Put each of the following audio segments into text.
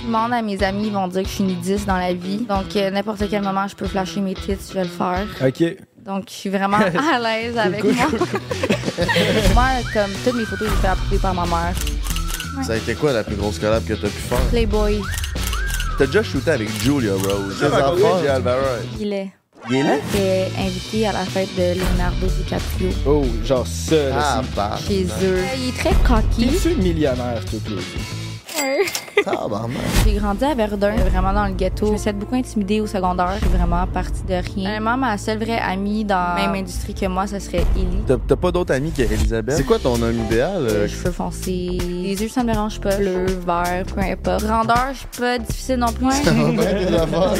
Je demande à mes amis, vont dire que je suis nudiste dans la vie. Donc, euh, n'importe quel moment, je peux flasher mes tits, je vais le faire. OK. Donc, je suis vraiment à l'aise avec moi. moi, comme toutes mes photos, j'ai fait approuver par ma mère. Ça a été quoi la plus grosse collab que t'as pu faire? Playboy, T'as déjà shooté avec Julia Rose. Des enfants? J. Alvarez. il est. Il est là? J'étais invitée à la fête de Leonardo DiCaprio Oh, genre ça, là. Ah, c'est- bah. chez eux. Il est très cocky. T'es-tu millionnaire, plaît? Tabarnak. J'ai grandi à Verdun, vraiment dans le ghetto. Je me suis beaucoup intimider au secondaire. Je suis vraiment partie de rien. Vraiment, ma seule vraie amie dans la même industrie que moi, ça serait Ellie. T'as pas d'autre amie qu'Elisabeth? C'est quoi ton homme idéal? euh, Les cheveux foncés, les yeux, ça me dérange pas. Bleu, vert, peu importe. Grandeur, je suis pas difficile non plus. Ça va bien tes affaires?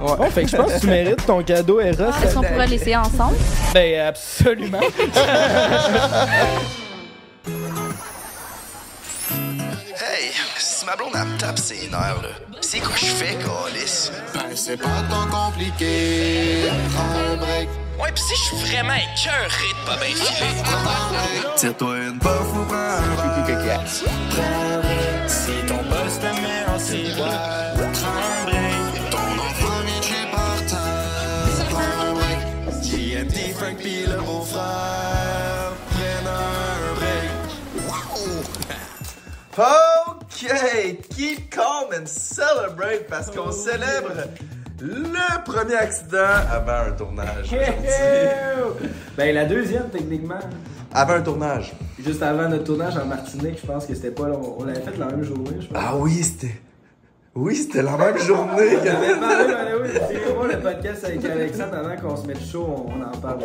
Bon, fait que je pense que tu mérites ton cadeau, Eros. Est-ce qu'on pourrait l'essayer ensemble? Ben, absolument. ma blonde elle me tape ses nerfs, là, c'est quoi je fais, Calis? Ben, c'est pas tant compliqué. Prends un break. Ouais, pis si je suis vraiment écœuré de pas bien filer. Tire-toi une puff ou prends un verre. Prends un break. Si ton boss te met en ciboire, prends un break. Ton enfant chez par terre. Prends un break. JMT, Frank pis le beau-frère prennent un break. OK! Keep calm and celebrate parce qu'on célèbre le premier accident avant un tournage. ben, la deuxième, techniquement. Avant un tournage. Juste avant notre tournage en Martinique, je pense que c'était pas. On, on l'avait fait la même journée, je pense. Ah oui, c'était. Oui, c'était la même journée que. C'est moi le podcast avec Alexandre avant qu'on se mette chaud, on, on en parle.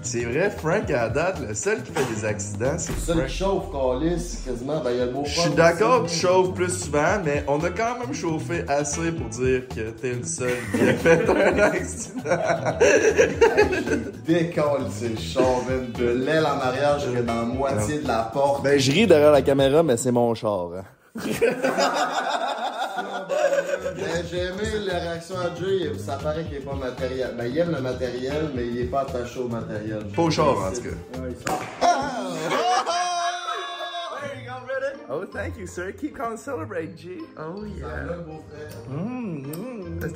C'est vrai, Frank, à la date, le seul qui fait des accidents, c'est Seul Frank. qui chauffe, Calis, quasiment. Ben, il y a le beau Je suis d'accord que tu chauffes plus souvent, mais on a quand même chauffé assez pour dire que t'es le seul qui a fait un accident. Décolle, c'est chaud. De l'aile en arrière jusqu'à dans la moitié de la porte. Ben, je ris derrière la caméra, mais c'est mon char. J'ai aimé la réaction à Jay, ça paraît qu'il est pas matériel. Ben, il aime le matériel, mais il est pas attaché au matériel. Pas au char, en tout cas. Oh, thank you, sir. Keep calm, celebrate, G. Oh, yeah.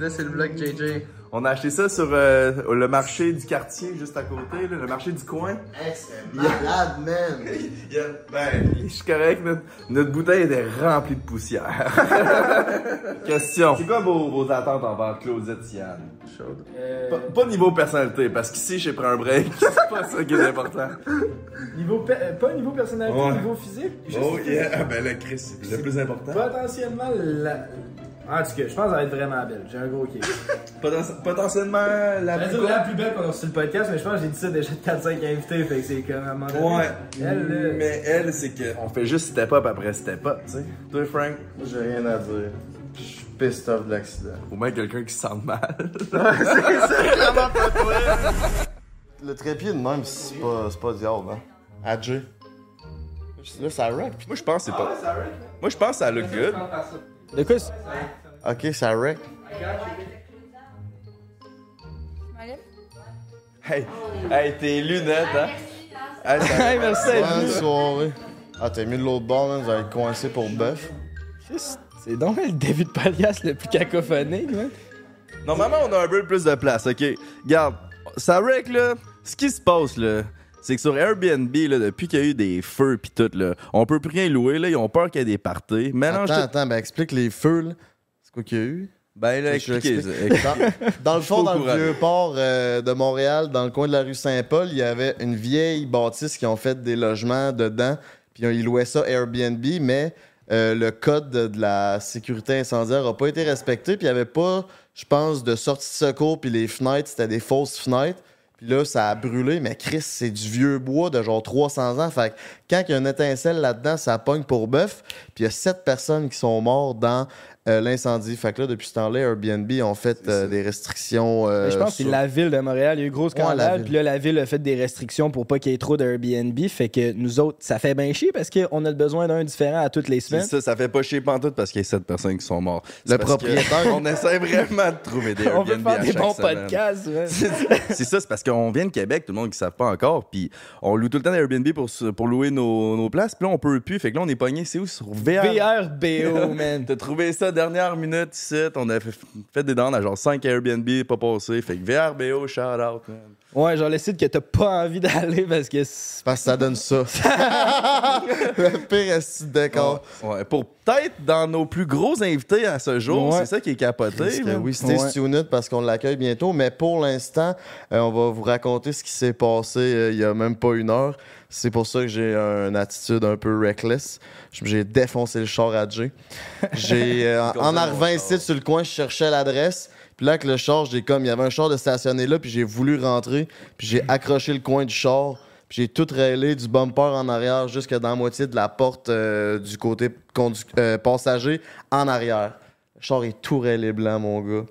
Là, c'est le vlog JJ. On a acheté ça sur euh, le marché du quartier, juste à côté, là, le marché du coin. Hey, c'est malade, man. Il y a- Ben, je suis correct, notre, notre bouteille était remplie de poussière. Question. C'est quoi vos, vos attentes envers Claudette Sian? Chaude. Pas, pas niveau personnalité, parce qu'ici, j'ai pris un break. C'est pas ça qui est important. Niveau euh, pas niveau personnalité, Ouais. niveau physique. juste Oh yeah, Ah, ben là, Chris, c'est le plus important. Potentiellement, la... En tout cas, je pense qu'elle va être vraiment belle. J'ai un gros kick. Poten- potentiellement, la plus la plus belle qu'on a sur le podcast, mais je pense que j'ai dit ça déjà de 4-5 invités, fait que c'est quand même à un moment donné. Ouais, Elle, là, mais elle, c'est qu'on fait juste step up après step up, tu sais. Toi, Frank, j'ai rien à dire. Je suis pissed off de l'accident. au moins quelqu'un qui se sent mal. Le trépied de même, c'est pas, c'est pas diable, hein. Jay. Là, ça wreck. Moi, je pense que c'est pas. Moi, je pense que ça look good. De quoi c'est- Ok, ça wreck. Hey, hey, tes lunettes, hein? Hey, ça- Hey, merci Bonne soirée. Ah, t'as mis de l'autre bord, man. Vous allez être coincé pour bœuf. C'est donc le début de podcast le plus cacophonique, man. Normalement, on a un peu plus de place, ok? Regarde, ça wreck, là. Ce qui se passe, là, c'est que sur Airbnb, là, depuis qu'il y a eu des feux pis tout, là, on peut plus rien louer, là. Ils ont peur qu'il y ait des parties. Mélange Attends, attends, ben explique les feux, là. C'est quoi qu'il y a eu? Ben, là, expliquez ça. Dans, dans le fond, dans le vieux port euh, de Montréal, dans le coin de la rue Saint-Paul, il y avait une vieille bâtisse qui ont fait des logements dedans. Puis ils louaient ça Airbnb, mais euh, le code de, de la sécurité incendiaire n'a pas été respecté. Puis il n'y avait pas, je pense, de sortie de secours. Puis les fenêtres, c'était des fausses fenêtres. Puis là, ça a brûlé, mais Chris, c'est du vieux bois de genre 300 ans. Fait que quand il y a une étincelle là-dedans, ça pogne pour bœuf. Puis il y a sept personnes qui sont mortes dans euh, l'incendie. Fait que là, depuis ce temps-là, Airbnb ont fait euh, des restrictions. euh, Mais je pense que c'est la ville de Montréal. Il y a eu gros scandale. puis là, la ville a fait des restrictions pour pas qu'il y ait trop d'Airbnb. Fait que nous autres, ça fait bien chier parce qu'on a besoin d'un différent à toutes les semaines. ça, ça fait pas chier pantoute parce qu'il y a sept personnes qui sont mortes. Le que propriétaire- On essaie vraiment de trouver des On veut Airbnb faire à des bons semaine. podcasts. man. C'est ça, c'est parce qu'on vient de Québec, tout le monde qui ne savent pas encore, puis on loue tout le temps des Airbnb pour, se- pour louer nos, nos places, puis là, on peut plus. Fait que là, on est pogné, c'est où? Sur VR. VRBO, man. T'as trouvé ça dernière minute ici. On a fait, fait des dents à genre 5 Airbnb, pas passé. Fait que VRBO, shout out, man. Ouais, genre le site que t'as pas envie d'aller parce que. Parce que ça donne ça. le pire est décor. Ouais, pour peut-être dans nos plus gros invités à ce jour, Ouais. c'est ça qui est capoté. Que oui, stay Ouais. parce qu'on l'accueille bientôt. Mais pour l'instant, euh, on va vous raconter ce qui s'est passé euh, il y a même pas une heure. C'est pour ça que j'ai une attitude un peu reckless. J'ai défoncé le char à Jay. J'ai, euh, en- arrivant ici sur le coin, je cherchais l'adresse. Puis là, que le char, j'ai comme, il y avait un char de stationné là, puis j'ai voulu rentrer, puis j'ai accroché le coin du char, puis j'ai tout rayé du bumper en arrière jusque dans la moitié de la porte euh, du côté condu- euh, passager en arrière. Le char est tout rayé blanc, mon gars.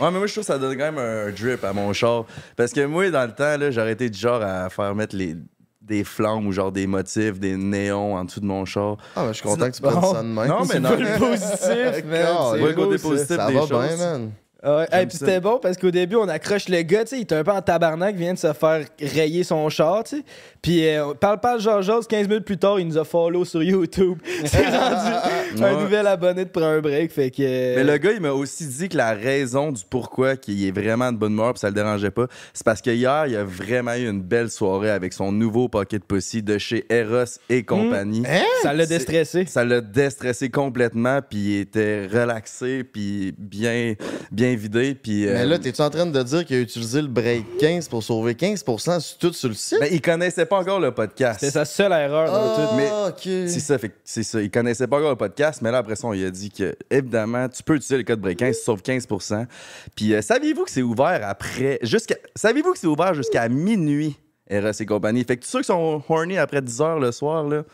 Ouais, mais moi, je trouve que ça donne quand même un drip à mon char. Parce que moi, dans le temps, là, j'aurais été du genre à faire mettre les, des flammes ou genre des motifs, des néons en dessous de mon char. Ah, ben, je suis content que tu Bon. prennes ça de même. Non, mais C'est non. le positif, man. C'est le côté positif. Ça des va choses. bien, man. Ah ouais. Hey, puis c'était bon parce qu'au début, on accroche le gars, tu sais, il était un peu en tabarnak, il vient de se faire rayer son char, tu sais. Puis, euh, parle pas de Georges, 15 minutes plus tard, il nous a follow sur YouTube. C'est rendu un Ouais. nouvel abonné de prendre un break, fait que. euh, Mais le gars, il m'a aussi dit que la raison du pourquoi qu'il est vraiment de bonne humeur puis ça le dérangeait pas, c'est parce que hier, il a vraiment eu une belle soirée avec son nouveau Pocket Pussy de chez Eros et compagnie. Ça l'a déstressé. Ça l'a déstressé complètement, puis il était relaxé, puis bien, bien vidé, puis... Mais euh, là, t'es-tu en train de dire qu'il a utilisé le break 15 pour sauver 15% sur tout sur le site? ben, il connaissait pas encore le podcast. C'était sa seule erreur dans tout. Ah, mais. C'est ça, fait que c'est ça. Il connaissait pas encore le podcast, mais là, après ça, on lui a dit que, évidemment, tu peux utiliser le code break 15, tu sauves 15% Puis, euh, saviez-vous que c'est ouvert après. jusqu'à Saviez-vous que c'est ouvert jusqu'à minuit, RS et compagnie? Fait que tous ceux qui sont horny après 10 heures le soir, là,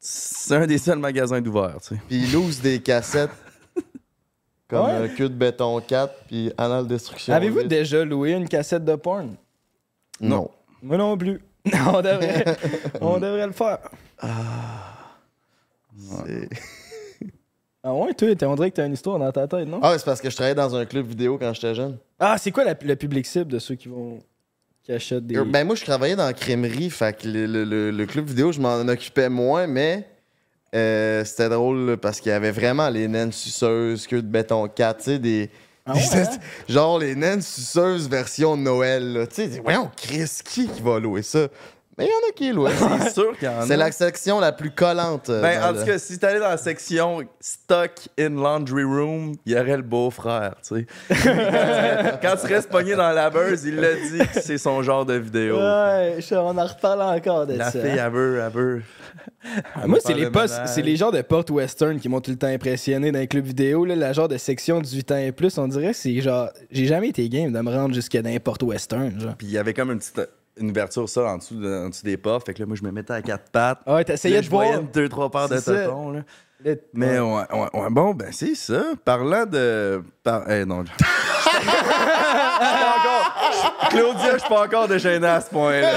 c'est un des seuls magasins d'ouvert, tu sais. Puis il loose des cassettes comme Ouais. euh, Cul de béton 4 puis Anal Destruction. Avez-vous 8. déjà loué une cassette de porn? Non. Moi non plus. on devrait, on devrait le faire. C'est- Ah ouais, toi, t'es- on dirait que t'as une histoire dans ta tête, non? Ah, ouais, c'est parce que je travaillais dans un club vidéo quand j'étais jeune. Ah, c'est quoi la- le public cible de ceux qui vont. qui achètent des. Ben moi, je travaillais dans la crèmerie, fait que le, le- le- le club vidéo, je m'en occupais moins, mais euh, c'était drôle là, parce qu'il y avait vraiment les naines suceuses, queue de béton 4, tu sais, des... Ah ouais, des- hein? Genre les naines suceuses version Noël. Tu sais, voyons, Chris, qui qui va louer ça? Mais il y en a qui louent. C'est sûr qu'il y en a. C'est la section la plus collante. euh, Ben, dans en le- tout cas, si t'allais dans la section Stock in Laundry Room, il y aurait le beau-frère, tu sais. Quand tu restes pogné dans la laveuse, il l'a dit que c'est son genre de vidéo. Ouais, je- on en reparle encore de La ça. fille, elle veut, elle veut. Ah, moi, c'est les le postes, c'est les genres de portes western qui m'ont tout le temps impressionné dans les clubs vidéo. Là, la genre de section 18 ans et plus, on dirait que c'est genre. J'ai jamais été game de me rendre jusqu'à dans les portes western. Genre. Puis il y avait comme une petite une ouverture ça en dessous, de- en dessous des portes. Fait que là, moi, je me mettais à quatre pattes. Ah ouais, t'essayais de je voir. voyais une, deux, trois paires de C'est ça. totons. Là. le- Mais Ouais. ouais, ouais, bon, ben c'est ça. Parlant de. Par... Eh non. Pas encore- Claudia, je suis pas encore déchaîné à ce point-là.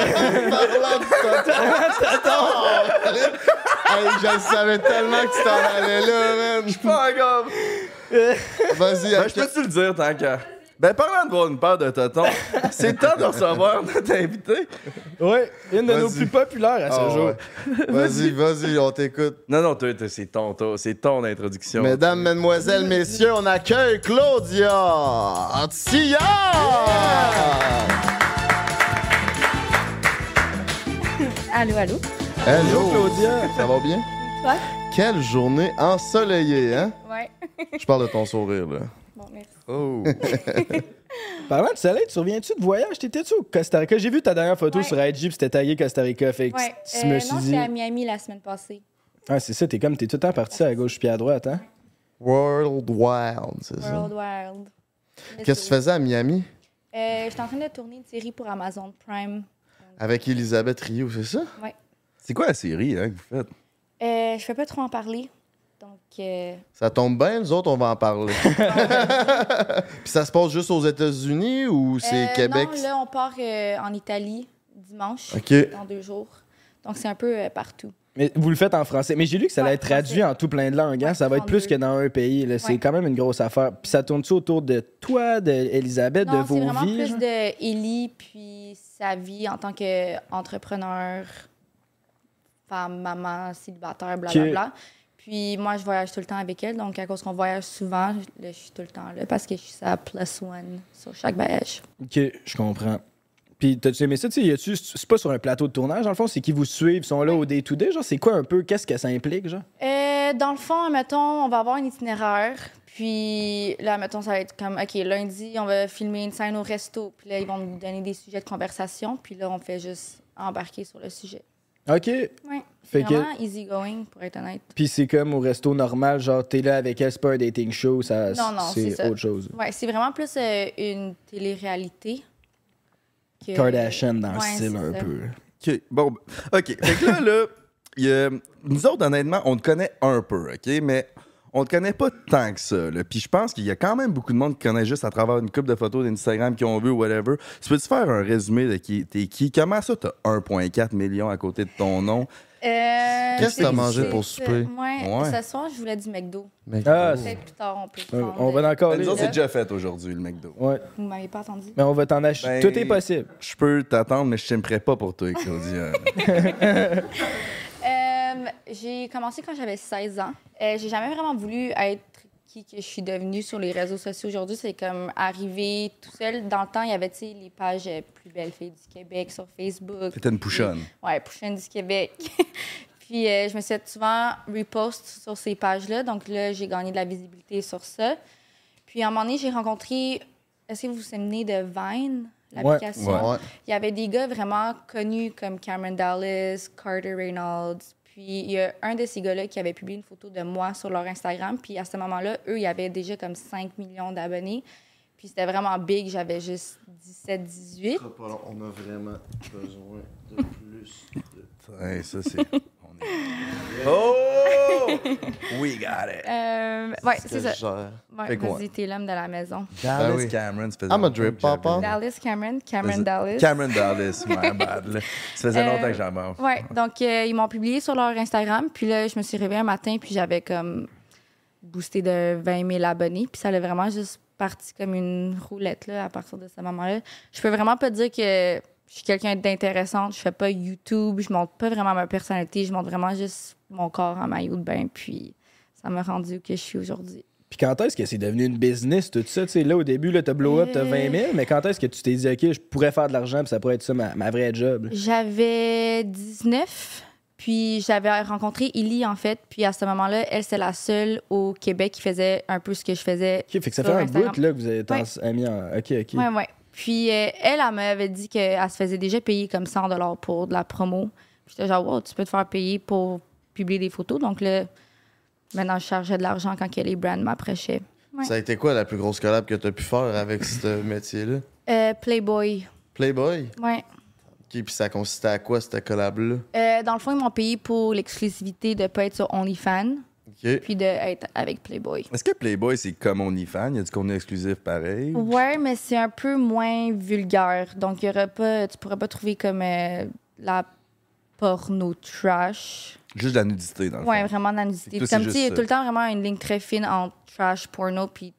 Hey, je savais tellement que tu t'en allais là, man. Pas encore. Vas-y, Ben, je peux-tu le dire tant qu'à. Ben, parlant de voir une paire de totons, c'est temps de recevoir notre invité. Ouais, une de nos plus populaires à ce Ah, jour. ouais. Vas-y, vas-y, on t'écoute. Non, non, toi, toi, c'est ton, c'est ton introduction. Mesdames, mesdemoiselles, messieurs, on accueille Claudia Tia! Allô, allô? Hello, Claudia. Ça va bien? Toi? Quelle journée ensoleillée, hein? Ouais. Je parle de ton sourire, là. Bon, merci. Oh. Parlant de soleil, tu reviens-tu de voyage? T'étais-tu au Costa Rica? J'ai vu ta dernière photo Ouais. sur IG puis c'était tagué Costa Rica. Fait que Ouais. je Euh, me suis non, dit. j'étais à Miami la semaine passée. Ah, c'est ça, t'es comme, t'es tout le temps parti à gauche puis à droite, hein? World Wild, c'est ça? World Wild. Qu'est-ce que tu faisais à Miami? Euh, J'étais en train de tourner une série pour Amazon Prime. Avec Elisabeth Rio, c'est ça? C'est quoi la série hein, que vous faites? Euh, je peux pas trop en parler. Donc, euh, Ça tombe bien, nous autres, on va en parler. Puis ça se passe juste aux États-Unis ou c'est euh, Québec? Non, là, on part euh, en Italie dimanche, dans deux jours. Donc, c'est un peu euh, partout. Mais vous le faites en français. Mais j'ai lu que ça allait Ouais, être traduit français. en tout plein de langues. hein. Ouais, ça va être plus 32. que dans un pays. C'est quand même une grosse affaire. Puis ça tourne-tu autour de toi, d'Elisabeth, de Non, vos c'est vraiment vies? plus de Ellie, puis sa vie en tant qu'entrepreneur, femme, maman, célibataire, blablabla. Puis moi, je voyage tout le temps avec elle. Donc, à cause qu'on voyage souvent, là, je suis tout le temps là parce que je suis sa plus one sur chaque voyage. Ok, je comprends. Puis t'as-tu aimé ça? Tu sais, y a-tu- c'est pas sur un plateau de tournage, dans le fond, c'est qui vous suivent, sont là au day-to-day. Genre, c'est quoi un peu? Qu'est-ce que ça implique, genre? Euh, dans le fond, mettons, on va avoir un itinéraire. Puis là, mettons, ça va être comme, OK, lundi, on va filmer une scène au resto. Puis là, ils vont nous donner des sujets de conversation. Puis là, on fait juste embarquer sur le sujet. Ok. Ouais. Fait C'est que. vraiment easy going, pour être honnête. Puis c'est comme au resto normal, genre, t'es là avec elle, c'est pas un dating show, ça, Non, non, c'est autre chose. Ouais, c'est vraiment plus euh, une télé-réalité. que- Kardashian dans le style un ça. peu. OK. Bon, OK. Fait que là, là, y a- nous autres, honnêtement, on te connaît un peu, OK? Mais on te connaît pas tant que ça. Là. Puis je pense qu'il y a quand même beaucoup de monde qui connaît juste à travers une coupe de photos d'Instagram qu'ils ont vu ou whatever. Tu peux-tu faire un résumé de qui t'es qui? Comment ça, t'as 1,4 million à côté de ton nom? Euh, Qu'est-ce que t'as c'est- mangé c'est- pour souper? Ouais. ce soir, je voulais du McDo. Mais- Ah, Peut-être plus tard, on peut Euh, prendre. on va encore nous autres, c'est déjà fait aujourd'hui, le McDo. Ouais. Vous m'avez pas attendu? Mais on va t'en acheter. Ben, Tout est possible. Je peux t'attendre, mais je t'aimerais pas pour toi, Claudia. Euh, j'ai commencé quand j'avais 16 ans. Euh, j'ai jamais vraiment voulu être qui que je suis devenue sur les réseaux sociaux aujourd'hui. C'est comme arriver tout seul. Dans le temps, il y avait les pages euh, Plus belles filles du Québec sur Facebook. T'étais une pouchonne. Ouais, Pouchonne du Québec. Puis euh, je me suis souvent repost sur ces pages-là. Donc là, j'ai gagné de la visibilité sur ça. Puis à un moment donné, j'ai rencontré. Est-ce que vous vous souvenez de Vine, l'application? Ouais. Il y avait des gars vraiment connus comme Cameron Dallas, Carter Reynolds. Puis il y a un de ces gars-là qui avait publié une photo de moi sur leur Instagram. Puis à ce moment-là, eux, ils avaient déjà comme 5 millions d'abonnés. Puis c'était vraiment big. J'avais juste 17, 18. On a vraiment besoin de plus. Ouais, ça, c'est. Oh! We got it. Euh, ouais, c'est ça. Ouais, quoi? vas-y, t'es l'homme de la maison. Dallas Ben oui. Cameron, ça faisait I'm a longtemps drip que j'avais- papa. Dallas Cameron, Cameron Dallas. Cameron Dallas, my bad. là. Ça faisait Euh, longtemps que j'en mange. Ouais, donc euh, ils m'ont publié sur leur Instagram. Puis là, je me suis réveillée un matin, puis j'avais comme boosté de 20 000 abonnés. Puis ça a vraiment juste parti comme une roulette là, à partir de ce moment-là. Je peux vraiment pas dire que je suis quelqu'un d'intéressante. Je fais pas YouTube, je montre pas vraiment ma personnalité. Je montre vraiment juste mon corps en maillot de bain. Puis ça m'a rendu où que je suis aujourd'hui. Puis quand est-ce que c'est devenu une business, tout ça? Tu sais, là, au début, là, t'as blow up, t'as 20 000, mais quand est-ce que tu t'es dit, OK, je pourrais faire de l'argent, puis ça pourrait être ça ma, ma vraie job? J'avais 19, puis j'avais rencontré Ellie, en fait. Puis à ce moment-là, elle, c'est la seule au Québec qui faisait un peu ce que je faisais. OK, fait que ça fait un bout, là, que vous êtes Ouais. en- mis en... OK, OK. Ouais, ouais. Puis euh, elle, elle m'avait dit qu'elle se faisait déjà payer comme 100 pour de la promo. Puis J'étais genre, wow, tu peux te faire payer pour publier des photos. Donc là, maintenant, je chargeais de l'argent quand les brands m'approchaient. Ouais. Ça a été quoi la plus grosse collab que t'as pu faire avec ce métier-là? Euh, Playboy, Playboy? ouais. Ok, puis ça consistait à quoi cette collab-là? Euh, dans le fond, ils m'ont payé pour l'exclusivité de pas être sur OnlyFans, Puis d'être avec Playboy. Est-ce que Playboy, c'est comme OnlyFans? Y a du contenu exclusif pareil? Ouais, mais c'est un peu moins vulgaire. Donc, il y aura pas, tu pourras pas trouver comme euh, la porno trash. Juste de la nudité, dans le Ouais, fond. vraiment de la nudité. c'est Comme tu sais, il y a juste tout le temps vraiment une ligne très fine entre trash, porno, puis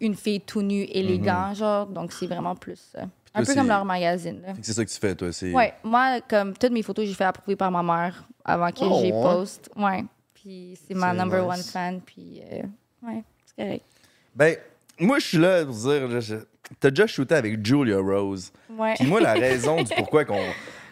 une fille tout nue, élégant, genre. Donc, c'est vraiment plus ça. Un toi, peu comme leur magazine, C'est ça que tu fais, toi. Ouais, moi, comme toutes mes photos, j'ai fait approuver par ma mère avant que Oh, ouais. poste. Ouais. Puis c'est ma number nice. one fan, puis euh, ouais, c'est correct. Ben, moi, je suis là pour dire, t'as déjà shooté avec Julia Rose. Ouais. Puis moi, la raison du pourquoi qu'on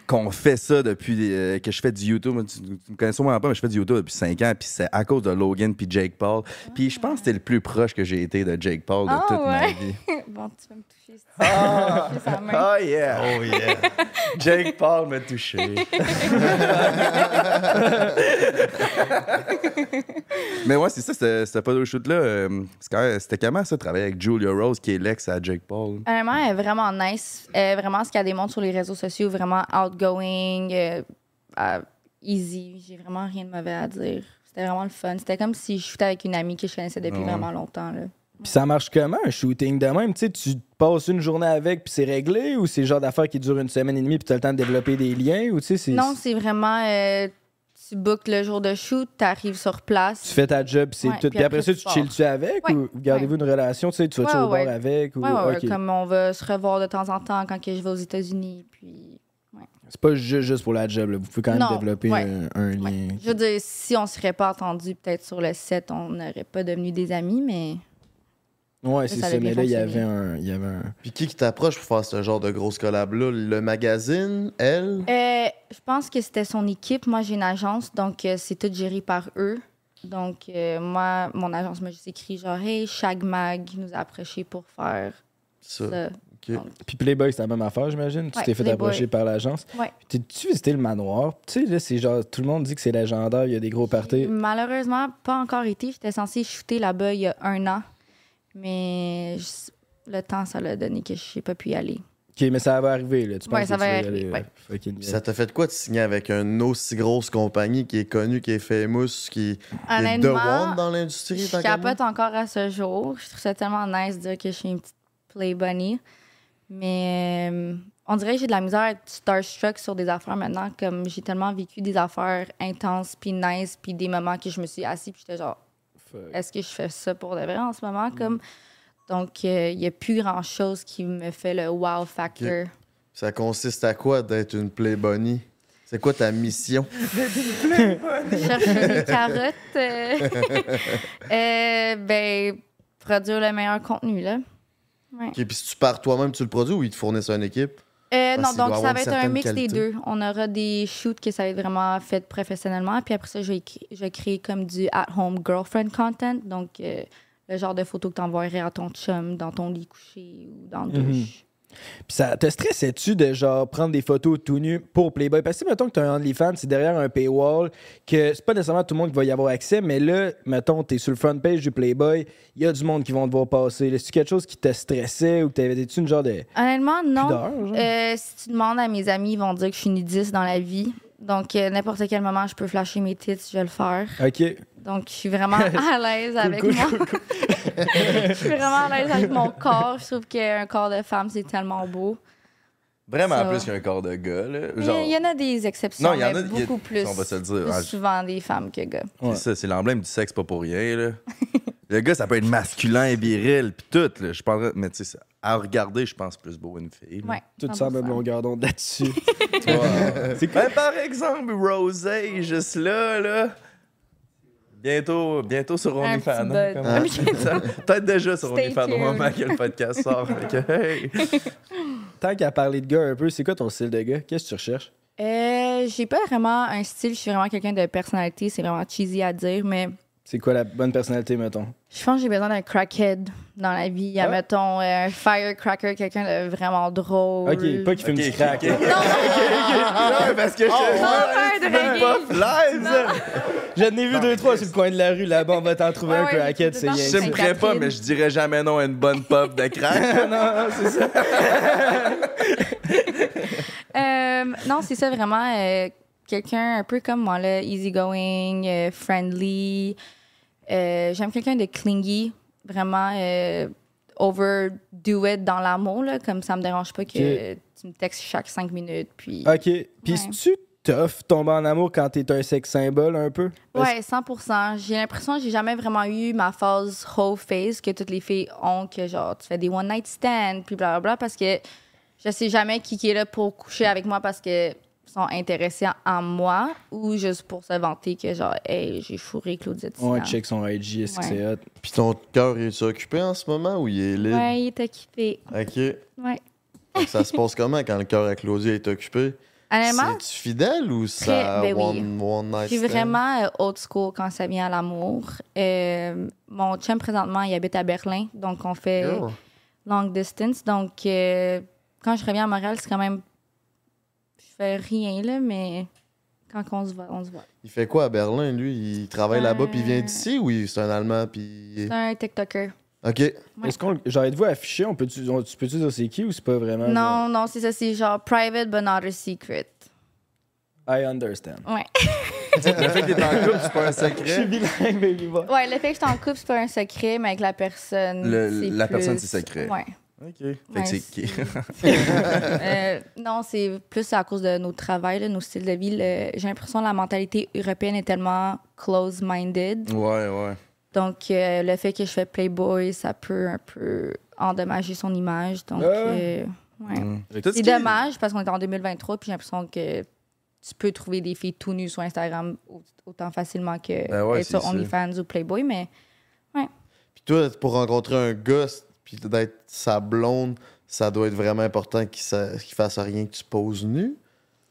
qu'on fait ça depuis euh, que je fais du YouTube, tu, tu me connais sûrement pas, mais je fais du YouTube depuis 5 ans, puis c'est à cause de Logan puis Jake Paul. Puis je pense que c'était le plus proche que j'ai été de Jake Paul de Ah, toute ma vie. bon, tu peux me toucher. si tu veux. Toucher sa main. Oh yeah! Oh yeah! Jake Paul m'a touché. Mais ouais, c'est ça, ce ce photo shoot-là. euh, c'est quand même- C'était comment ça, travailler avec Julia Rose, qui est l'ex à Jake Paul? Honnêtement, elle est vraiment nice. Est vraiment ce qu'elle démontre sur les réseaux sociaux, vraiment outgoing, euh, euh, easy. J'ai vraiment rien de mauvais à dire. C'était vraiment le fun. C'était comme si je shootais avec une amie que je connaissais depuis Ouais. vraiment longtemps. Là. Puis ça marche comment, un shooting de même? Tu tu passes une journée avec, puis c'est réglé, ou c'est le genre d'affaire qui dure une semaine et demie, puis t'as le temps de développer des liens, ou tu. Non, c'est vraiment. euh, tu bookes le jour de shoot, t'arrives sur place. Tu fais ta job, c'est Ouais, tout. puis Puis après après, ça, tu tu chilles-tu avec Ouais, ou gardez-vous une relation? Tu sais, tu vas-tu au ouais. avec? Ou... Ouais, ouais, ouais, ok. comme on va se revoir de temps en temps quand je vais aux États-Unis. Puis, C'est pas ju- juste pour la job, là. vous pouvez quand même Non, développer ouais. un, un lien. ouais. Je veux dire, si on serait pas entendu peut-être sur le set, on n'aurait pas devenu des amis, mais Ouais, c'est ça Mais là, il y avait un. Il y avait un... Puis qui qui t'approche pour faire ce genre de grosse collab-là? Le magazine, elle? Euh, je pense que c'était son équipe. Moi, j'ai une agence, donc euh, c'est tout géré par eux. Donc, euh, moi, mon agence m'a juste écrit genre, hey, Shag Mag nous a approché pour faire Ça. ça. Ok. Donc, Puis Playboy, c'est la même affaire, j'imagine. Tu Ouais, t'es fait Playboy. approcher par l'agence. Ouais. T'es-tu visité le manoir? Tu sais, là, c'est genre. Tout le monde dit que c'est légendaire, il y a des gros parties. Malheureusement, pas encore été. J'étais censée shooter là-bas il y a un an, mais je- le temps, ça l'a donné que je n'ai pas pu y aller. Ok, mais ça va arriver, là. Tu Ouais, penses ça que tu va y arriver, aller, ouais. fucking Puis ça t'a fait quoi de signer avec une aussi grosse compagnie qui est connue, qui est famous, qui est Honnêtement, one dans l'industrie? je capote encore à ce jour. Je trouve ça tellement nice de dire que je suis une petite play bunny. Mais euh, on dirait que j'ai de la misère à être starstruck sur des affaires maintenant. Comme j'ai tellement vécu des affaires intenses, puis nice, puis des moments que je me suis assis, puis j'étais genre, est-ce que je fais ça pour de vrai en ce moment? Comme... Donc, euh, il n'y a plus grand-chose qui me fait le wow factor. Ça consiste à quoi d'être une play bunny? C'est quoi ta mission? Chercher des carottes. euh, euh, ben, produire le meilleur contenu, là. Ouais. Ok, Puis si tu pars toi-même, tu le produis ou ils te fournissent une équipe? Euh, non, donc ça va être un mix qualité. des deux. On aura des shoots que ça va être vraiment fait professionnellement. Puis après ça, je vais, écri- je vais créer comme du at-home girlfriend content. Donc, euh, le genre de photos que tu envoierais à ton chum dans ton lit couché ou dans la Mhm. douche. Puis ça te stressait-tu de genre prendre des photos tout nu pour Playboy? Parce que mettons que t'as un OnlyFans, c'est derrière un paywall, que c'est pas nécessairement tout le monde qui va y avoir accès, mais là, mettons, t'es sur le front page du Playboy, il y a du monde qui vont te voir passer. C'est-tu quelque chose qui te stressait ou t'avais-tu une genre de Honnêtement, non. pudeur? genre? Euh, si tu demandes à mes amis, ils vont dire que je suis nudiste dans la vie. Donc, euh, n'importe quel moment, je peux flasher mes tits, je vais le faire. Ok. Donc, je suis vraiment à l'aise avec cool, moi. je suis vraiment à l'aise avec mon corps. Je trouve qu'un corps de femme, c'est tellement beau. Vraiment Ça plus qu'un corps de gars, là. Genre, Il y en a des exceptions, Non, il y en mais a- il y a- beaucoup plus. on va se le dire. plus Ah, souvent des femmes que gars. Ouais. c'est ça, c'est l'emblème du sexe pas pour rien, là. le gars, ça peut être masculin et viril, puis tout, là. Je pense, mais tu sais, ça- à regarder, je pense plus beau une fille. Ouais. Tout 100%. semble longueur d'onde là-dessus. c'est Ben, par exemple, Rosé, juste là, là. Bientôt, bientôt sur OnlyFans. hein, comme- Peut-être déjà sur OnlyFans au moment que le podcast sort. Fait que, hey. Tant qu'à parler de gars un peu, c'est quoi ton style de gars? Qu'est-ce que tu recherches? Euh, j'ai pas vraiment un style. Je suis vraiment quelqu'un de personnalité. C'est vraiment cheesy à dire, mais C'est quoi la bonne personnalité, mettons? je pense que j'ai besoin d'un crackhead dans la vie. Ah. Mettons un firecracker, quelqu'un de vraiment drôle. Ok, pas qu'il fume Ok, du ok, crack. ok. Non, parce que je ça. J'en ai vu deux, trois sur le coin de la rue là-bas, on va t'en trouver Ouais, un ouais, crackhead, c'est Je me pas, mais je dirais jamais non à une bonne pop de crack. non, non, c'est ça. Euh, non, c'est ça vraiment. euh, quelqu'un un peu comme moi, là, easygoing, euh, friendly. Euh, J'aime quelqu'un de clingy, vraiment euh, overdo it dans l'amour, là, comme ça me dérange pas que tu me textes chaque cinq minutes. Puis... Ok. Puis Ouais. tu tough tomber en amour quand t'es un sex symbole un peu? Ouais, 100 J'ai l'impression que j'ai jamais vraiment eu ma phase whole phase que toutes les filles ont, que genre, tu fais des one night stands, puis blablabla, parce que je sais jamais qui qui est là pour coucher avec moi parce que sont intéressés en moi ou juste pour se vanter que genre, hey, j'ai fourré Claudia Tinan. Ouais, check son IG, est-ce que c'est hot? Puis ton cœur, est occupé en ce moment ou il est libre? Ouais, il est occupé. Ok. Ouais. Donc, ça se passe comment quand le cœur à Claudia est occupé? Honnêtement, C'est-tu fidèle ou ça ben oui. one, one night je suis vraiment euh, old school quand ça vient à l'amour. Euh, mon chum, présentement, il habite à Berlin, donc on fait Girl. long distance. Donc, euh, quand je reviens à Montréal, c'est quand même. Je fais rien, là, mais quand on se voit, on se voit. Il fait quoi à Berlin, lui? Il travaille Euh, là-bas puis il vient d'ici ou il- c'est un Allemand puis... C'est un TikToker. Ok. Ouais. Est-ce qu'on. Genre, êtes-vous affiché? On peut-tu, on- tu peux-tu dire c'est qui ou c'est pas vraiment? Non, non, c'est ça, c'est genre private but not a secret. I understand. Ouais. le fait que t'es en couple, c'est pas un Je suis secret. bilingue, baby boy. Ouais, le fait que je suis en couple, c'est pas un secret, mais avec la personne. Le- c'est la plus- personne, c'est secret. Ouais. OK. Fait Ouais, que c'est? Euh, non, c'est plus à cause de nos travails, là, nos styles de vie. Le- J'ai l'impression que la mentalité européenne est tellement close-minded. ouais, ouais. Donc, euh, le fait que je fais Playboy, ça peut un peu endommager son image. Donc, Ah. euh, ouais. Mm. C'est ce qui est- dommage parce qu'on est en 2023 puis j'ai l'impression que tu peux trouver des filles tout nues sur Instagram au- autant facilement que Ben ouais, être sur. OnlyFans ou Playboy. Mais Puis toi, pour rencontrer un gars, puis d'être sa blonde, ça doit être vraiment important qu'il qu'il fasse rien que tu poses nu.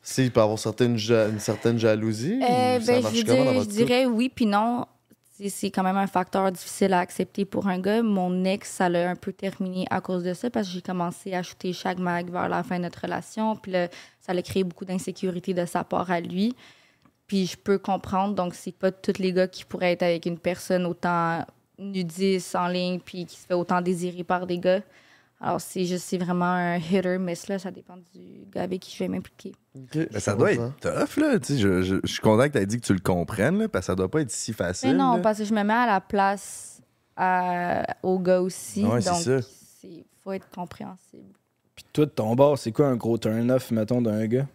S'il peut avoir ja- une certaine jalousie. Euh, ou ça ben, je, dans je dirais oui puis non. C'est- quand même un facteur difficile à accepter pour un gars. Mon ex, ça l'a un peu terminé à cause de ça parce que j'ai commencé à shooter chaque mag vers la fin de notre relation. Puis là, ça a créé beaucoup d'insécurité de sa part à lui. Puis je peux comprendre. Donc, c'est pas tous les gars qui pourraient être avec une personne autant nudiste en ligne puis qui se fait autant désirer par des gars. Alors, c'est juste, c'est vraiment un hit or miss, là. Ça dépend du gars avec qui je vais m'impliquer. Ok, Ben, ça doit être tough, là. Tu sais, je, je- je suis content que tu aies dit que tu le comprennes, là, parce que ça doit pas être si facile. Mais non, là. parce que je me mets à la place à- aux gars aussi. Ouais, c'est donc, ça. il faut être compréhensible. Puis toi, de ton bord, c'est quoi un gros turn-off, mettons, d'un gars?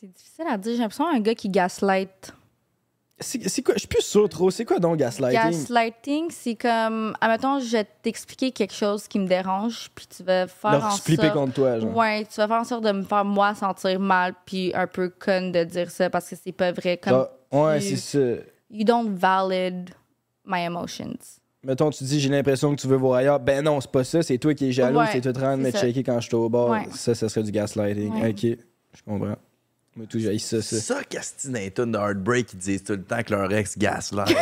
C'est difficile à dire. J'ai l'impression un gars qui gaslight. C'est quoi? Je suis plus sûr trop. C'est quoi donc gaslighting? Gaslighting, c'est comme. Admettons, je vais t'expliquer quelque chose qui me dérange, puis tu vas faire Leur en sorte... contre toi, genre. Ouais, tu vas faire en sorte de me faire moi sentir mal, puis un peu conne de dire ça parce que c'est pas vrai. Comme Genre, ouais, c'est ça. you don't valid my emotions. Mettons, tu dis, j'ai l'impression que tu veux voir ailleurs. Ben non, c'est pas ça. C'est toi qui es jaloux. Ouais, c'est toi en train de me checker quand je suis au bord. Ouais. Ça, ça serait du gaslighting. Ouais. Ok, je comprends. Moi, tout, j'ai ça, ça. ça, Castine et de Heartbreak, ils disent tout le temps que leur ex gaslight.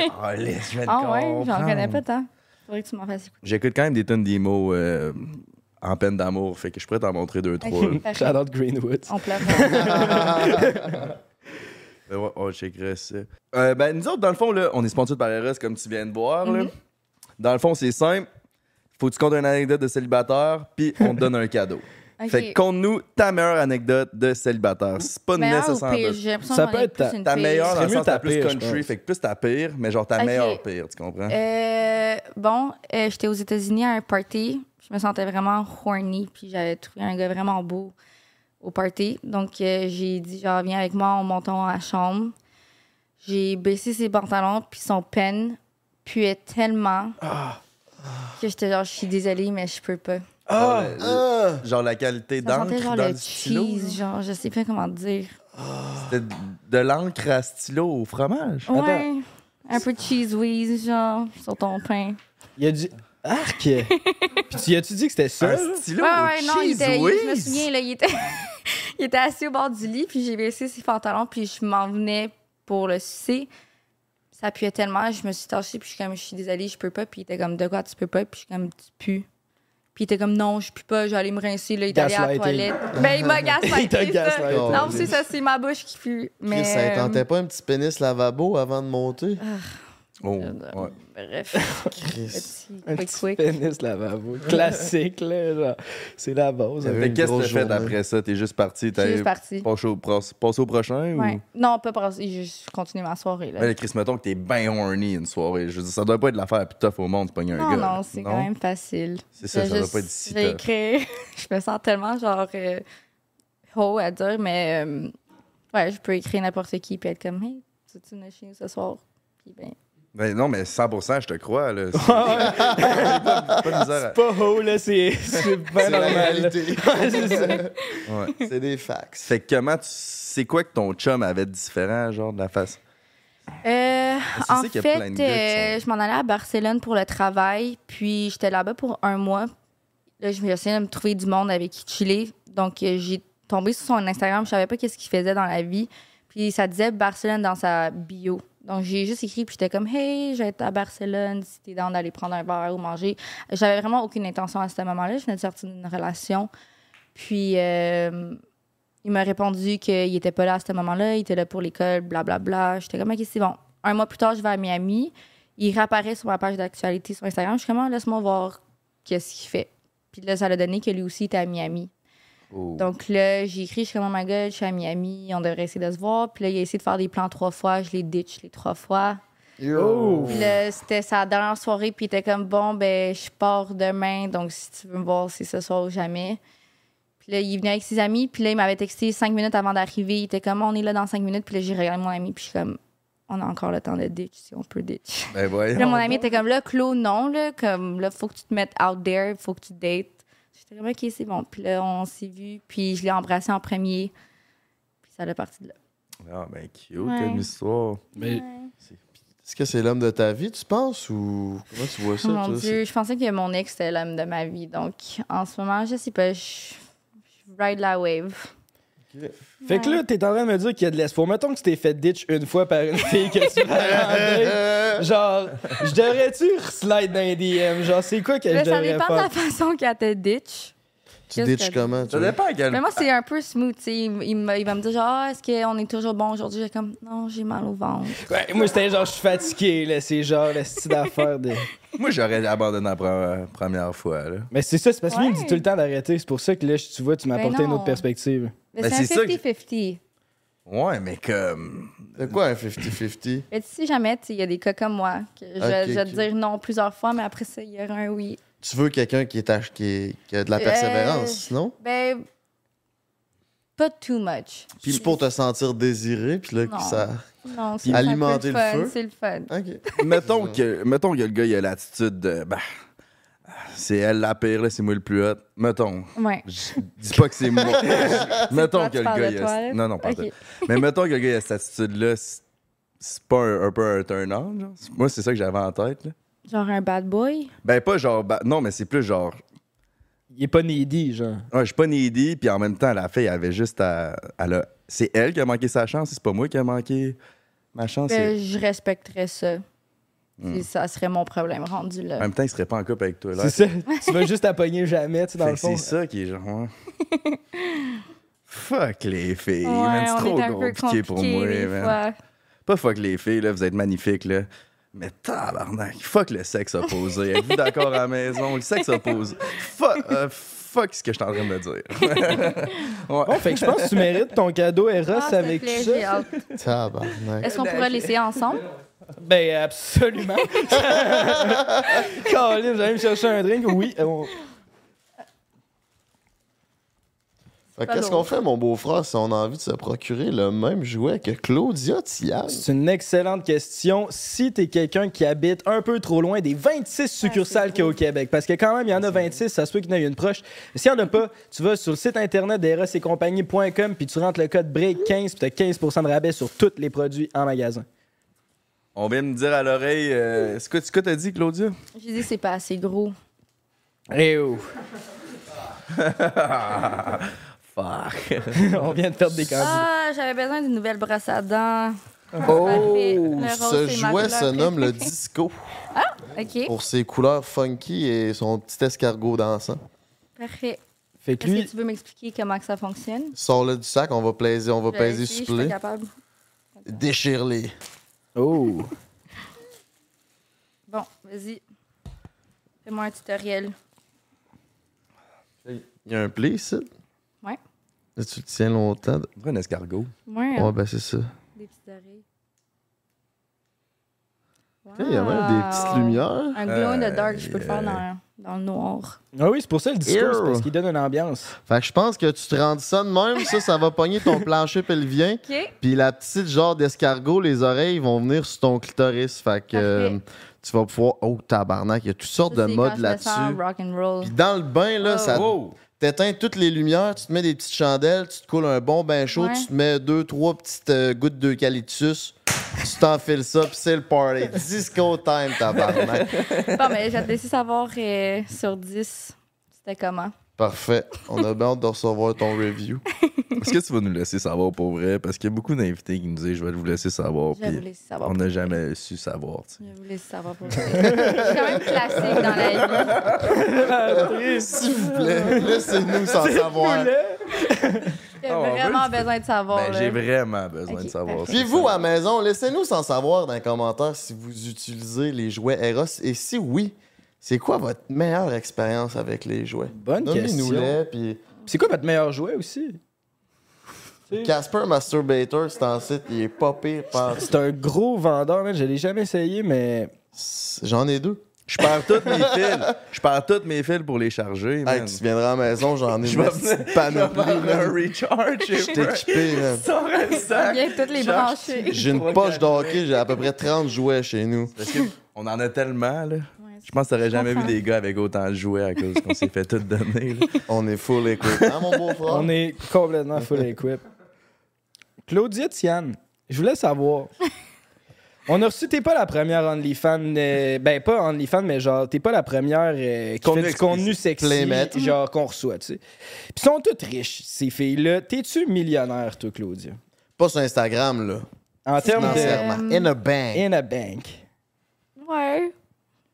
oh, laisse, je vais le Ah ouais, j'en connais pas tant. Faudrait que tu m'en fasses écouter. J'écoute quand même des tonnes d'emo euh, en peine d'amour, fait que je pourrais t'en montrer deux, trois. Shout out Greenwood. On pleure. Ouais, on checkerait ça. Euh, ben, nous autres, dans le fond, là, on est sponsored par RS, comme tu viens de voir. là. Mhm. Dans le fond, c'est simple. Faut que tu comptes une anecdote de célibataire, puis on te donne un cadeau. Fait que conte-nous ta meilleure anecdote de célibataire. C'est pas Meilleure ou nécessairement pire? bonne. J'ai l'impression Ça peut être plus ta- Ta meilleure dans le mieux sens ta plus country, fait que plus ta pire, mais genre ta meilleure pire, tu comprends? Euh, bon, euh, j'étais aux États-Unis à un party. Je me sentais vraiment horny, puis j'avais trouvé un gars vraiment beau au party. Donc, euh, j'ai dit, genre, viens avec moi, on monte à la chambre. J'ai baissé ses pantalons, puis son pen puait tellement que j'étais genre, je suis désolée, mais je peux pas. Ah! Genre, le- genre la qualité d'encre genre dans le le stylo. cheese, genre, je sais pas comment dire. C'était de- de l'encre à stylo au fromage. Ouais, un peu de cheese whiz, genre, sur ton pain. Il a dit. Arc! Puis tu as-tu dit que c'était ça? Un stylo Ouais, au ouais, non, il cheese était, il- je me whiz? souviens, là, il était, il était assis au bord du lit, puis j'ai baissé ses pantalons, puis je m'en venais pour le sucer. Ça puait tellement, je me suis tâchée, puis je suis comme, je suis désolée, je peux pas. Puis il était comme, de quoi tu peux pas? Puis je suis comme, tu pues. Puis il était comme, non, je peux pas, j'allais me rincer, là, il est allé à la Gaslighting. toilette. Ben, il m'a Il t'a gaslighté, ça. gaslighté. Non, c'est ça, c'est ma bouche qui pue. Mais. Chris, ça tentait pas un petit pénis lavabo avant de monter? Oh, euh, ouais. Bref, Chris. petit Un quick petit quick. pénis lavabo. Classique, là. genre. C'est la base. Que qu'est-ce que t'as fait après ça? T'es juste parti? T'as juste partie. passé au, pro- passé au prochain? Ouais. Ou... Non, pas passer, je continue ma soirée, là. Mais là, Chris, mettons que t'es bien horny une soirée. Je veux dire, ça doit pas être l'affaire la plus tough au monde, c'est pas un Non, gars. non, c'est quand même facile. C'est ça, Je- ça doit pas être si J'ai tough. écrit, je me sens tellement genre euh, haut à dire, mais euh, ouais, je peux écrire n'importe qui et être comme, hey, tu tu venir chez nous ce soir? Puis ben, Ben non, mais 100%, je te crois. Là. C'est pas, pas de misère à- Pas haut, là, c'est c'est C'est la normal. c'est ça. Ouais. C'est des facts. Fait que comment tu. C'est quoi que ton chum avait de différent, genre, de la face? Euh, tu en sais qu'il y a fait, euh, je m'en allais à Barcelone pour le travail, puis j'étais là-bas pour un mois. Là, je essayé de me trouver du monde avec qui chiller. Donc, euh, j'ai tombé sur son Instagram. Je savais pas qu'est-ce qu'il faisait dans la vie. Puis, ça disait Barcelone dans sa bio. Donc, j'ai juste écrit, puis j'étais comme, hey, je vais être à Barcelone si t'es dans d'aller prendre un verre ou manger. J'avais vraiment aucune intention à ce moment-là. Je venais de sortir d'une relation. Puis, euh, il m'a répondu qu'il était pas là à ce moment-là, il était là pour l'école, blablabla. J'étais comme, OK, c'est bon. Un mois plus tard, je vais à Miami. Il réapparaît sur ma page d'actualité sur Instagram. Je suis comme, Ah, laisse-moi voir qu'est-ce qu'il fait. Puis là, ça l'a donné que lui aussi était à Miami. Oh. Donc là, j'ai écrit, je suis comme, oh my god, je suis à Miami, on devrait essayer de se voir. Puis là, il a essayé de faire des plans trois fois, je l'ai ditch les trois fois. Oh! Puis là, c'était sa dernière soirée, puis il était comme bon, ben, je pars demain, donc si tu veux me voir, c'est ce soir ou jamais. Puis là, il venait avec ses amis, puis là, il m'avait texté cinq minutes avant d'arriver. Il était comme, on est là dans cinq minutes, puis là, j'ai regardé mon ami, puis je suis comme, on a encore le temps de ditch, si on peut ditch. Ben Puis là, mon ami était comme, là, Claude, non, là, comme, là, faut que tu te mettes out there, faut que tu dates. J'étais comme, OK, c'est bon. Puis là, on s'est vu, puis je l'ai embrassé en premier, puis ça a parti de là. Ah, ben cute, Ouais. comme histoire. Mais Est-ce que c'est l'homme de ta vie, tu penses, ou comment tu vois ça? Mon toi? Dieu, je pensais que mon ex était l'homme de ma vie. Donc, en ce moment, je sais pas, je, je ride la wave. Fait que là, t'es en train de me dire qu'il y a de l'espoir. Mettons que tu t'es fait ditch une fois par une fille que tu vas Genre, je devrais-tu slide dans les DM? Genre, c'est quoi que je ça devrais dépend de faire? la façon qu'elle te ditch. Tu ditches que- comment? tu Ça dépend Mais moi, c'est un peu smooth. Il, il va me dire, genre, Ah, est-ce qu'on est toujours bon aujourd'hui? J'ai comme, non, j'ai mal au ventre. Ouais, moi, c'était genre, je suis fatigué, là. C'est genre le style d'affaire de. Moi, j'aurais abandonné la pre- première fois. Là. Mais c'est ça, c'est parce que lui, il me dit Ouais. tout le temps d'arrêter. C'est pour ça que là, tu vois, tu m'as Ben apporté une autre perspective. Mais Ben, c'est un que- 50-50. Ouais, mais comme. C'est quoi un 50-50? Mais si jamais, tu sais, il y a des cas comme moi, que je, vais te dire non plusieurs fois, mais après ça, il y aura un oui. Tu veux quelqu'un qui, est qui, est- qui a de la Euh, persévérance, non? Ben, pas too much. Puis pour te sentir désiré, puis là, Non. que ça... Non, c'est Alimenter le fun, feu. C'est le fun. OK. mettons, que, mettons que le gars, il a l'attitude de. Ben, c'est elle la pire, là, c'est moi le plus hot. Mettons. Ouais. Je dis pas que c'est moi. mettons que le gars. il a... Non, non, pas Ok. ça. Mais mettons que le gars, il a cette attitude-là. c'est- C'est pas un, un peu un turn-on, genre. Moi, c'est ça que j'avais en tête, là. Genre un bad boy? Ben, pas genre. ba- Non, mais c'est plus genre. Il est pas needy, genre. Ouais, je suis pas needy, puis en même temps, la fille, elle avait juste à. elle a- C'est elle qui a manqué sa chance, c'est pas moi qui a manqué ma chance. Ben, c'est- je respecterais ça. Hmm. C'est- Ça serait mon problème rendu En là. même temps, il serait pas en couple avec toi, là. C'est ça. tu vas juste appogner jamais, tu sais, dans Fait le que fond. C'est ça qui est genre. ouais. Fuck les filles, Ouais, man, c'est on trop est un peu compliqué pour moi, des man. fois. Pas fuck les filles, là, vous êtes magnifiques, là. Mais tabarnak, fuck le sexe opposé. Êtes-vous d'accord à la maison? Le sexe opposé. Fuck, euh, fuck ce que je suis en train de dire. Bon, fait que je pense que tu mérites ton cadeau Eros Ah, avec ça. Tabarnak. Est-ce qu'on pourrait laisser ensemble? Ben, absolument. Caroline, j'allais me chercher un drink. Oui. on- Fait que Pas Qu'est-ce qu'on fait, mon beau-frère, si on a envie de se procurer le même jouet que Claudia Thiam? C'est une excellente question. Si t'es quelqu'un qui habite un peu trop loin des 26 succursales qu'il y a au Québec, parce que quand même, il y en a 26, ça se peut qu'il y en ait une proche. S'il n'y en a pas, tu vas sur le site internet d'erosetcompagnie.com puis tu rentres le code BREAK15 puis t'as 15% de rabais sur tous les produits en magasin. On vient de me dire à l'oreille. euh, c'est quoi, c'est quoi t'as dit, Claudia? J'ai dit c'est pas assez gros. Eh oh! Fuck. On vient de perdre des candidats. Ah, j'avais besoin d'une nouvelle brosse à dents. Oh! Ce jouet se nomme le disco OK, pour ses couleurs funky et son petit escargot dansant. parfait. Fait que Est-ce lui, que tu veux m'expliquer comment que ça fonctionne? Sors-le du sac, on va peser, on va Je vais peser essayer, sur je suis play. pas capable. Déchire-les. oh! Bon, vas-y. Fais-moi un tutoriel. Il y a un play ici. Là, tu le tiens longtemps. On dirait un escargot. Ouais, Ouais, ben c'est ça. des petites oreilles. Il y a même des petites lumières. Un glow in the dark, Euh, je peux le faire dans, dans le noir. Ah oui, c'est pour ça le disco, c'est parce qu'il donne une ambiance. Fait que je pense que tu te rends ça de même, ça, ça va pogner ton plancher pelvien. OK. Puis la petite genre d'escargot, les oreilles vont venir sur ton clitoris. Fait que euh, Parfait. tu vas pouvoir. Oh, tabarnak, il y a toutes sortes Ça, de modes là-dessus. sens rock and roll. Puis dans le bain, là, Oh. ça Wow! T'éteins toutes les lumières, tu te mets des petites chandelles, tu te coules un bon bain chaud, Ouais. tu te mets deux, trois petites euh, gouttes d'eucalyptus, tu t'enfiles ça, puis c'est le party. Disco time, tabarnak. Bon, mais j'ai laissé savoir euh, sur 10, c'était comment? Parfait. On a bien hâte de recevoir ton review. Est-ce que tu vas nous laisser savoir pour vrai? Parce qu'il y a beaucoup d'invités qui nous disent Je vais vous laisser savoir. Je vais vous laisser savoir. on n'a jamais su savoir. tu sais. Je vais vous laisser savoir pour vous. C'est quand même classique dans la vie. S'il vous plaît, laissez-nous sans savoir. J'ai Ah, on vraiment veut- besoin de savoir. Ben, j'ai vraiment besoin de savoir. parfait. Puis vous, à la maison, laissez-nous sans savoir dans les commentaires si vous utilisez les jouets Eros. Et si oui, c'est quoi votre meilleure expérience avec les jouets? Bonne question. Puis... C'est quoi votre meilleur jouet aussi? Casper Masturbator, c'est un site, il est pas pire. pas- C'est un gros vendeur, man. Je l'ai jamais essayé, mais. J'en ai deux. Je perds toutes mes fils. Je perds toutes mes fils pour les charger, Hey, man. tu viendras à la maison, j'en ai Je une vais petite panoplie. je vais faire un recharge. Je t'ai équipé, man. Sors un sac. Viens toutes les brancher. J'ai une poche de hockey, j'ai à peu près 30 jouets chez nous. Parce que on en a tellement, là. Je pense que t'aurais jamais vu des gars avec autant de jouets à cause qu'on s'est fait tout donner. là. On est full équipe. Hein, mon? On est complètement full equip. Claudia Tiane, je voulais savoir. On a reçu, t'es pas la première OnlyFans, euh, ben pas OnlyFans, mais genre, t'es pas la première euh, qui Contenu fait du contenu sexy, Playmate. genre qu'on reçoit, tu sais. Puis ils sont toutes riches, ces filles-là. T'es-tu millionnaire, toi, Claudia? Pas sur Instagram, là. En termes de... Financièrement. In a bank. In a bank. Ouais.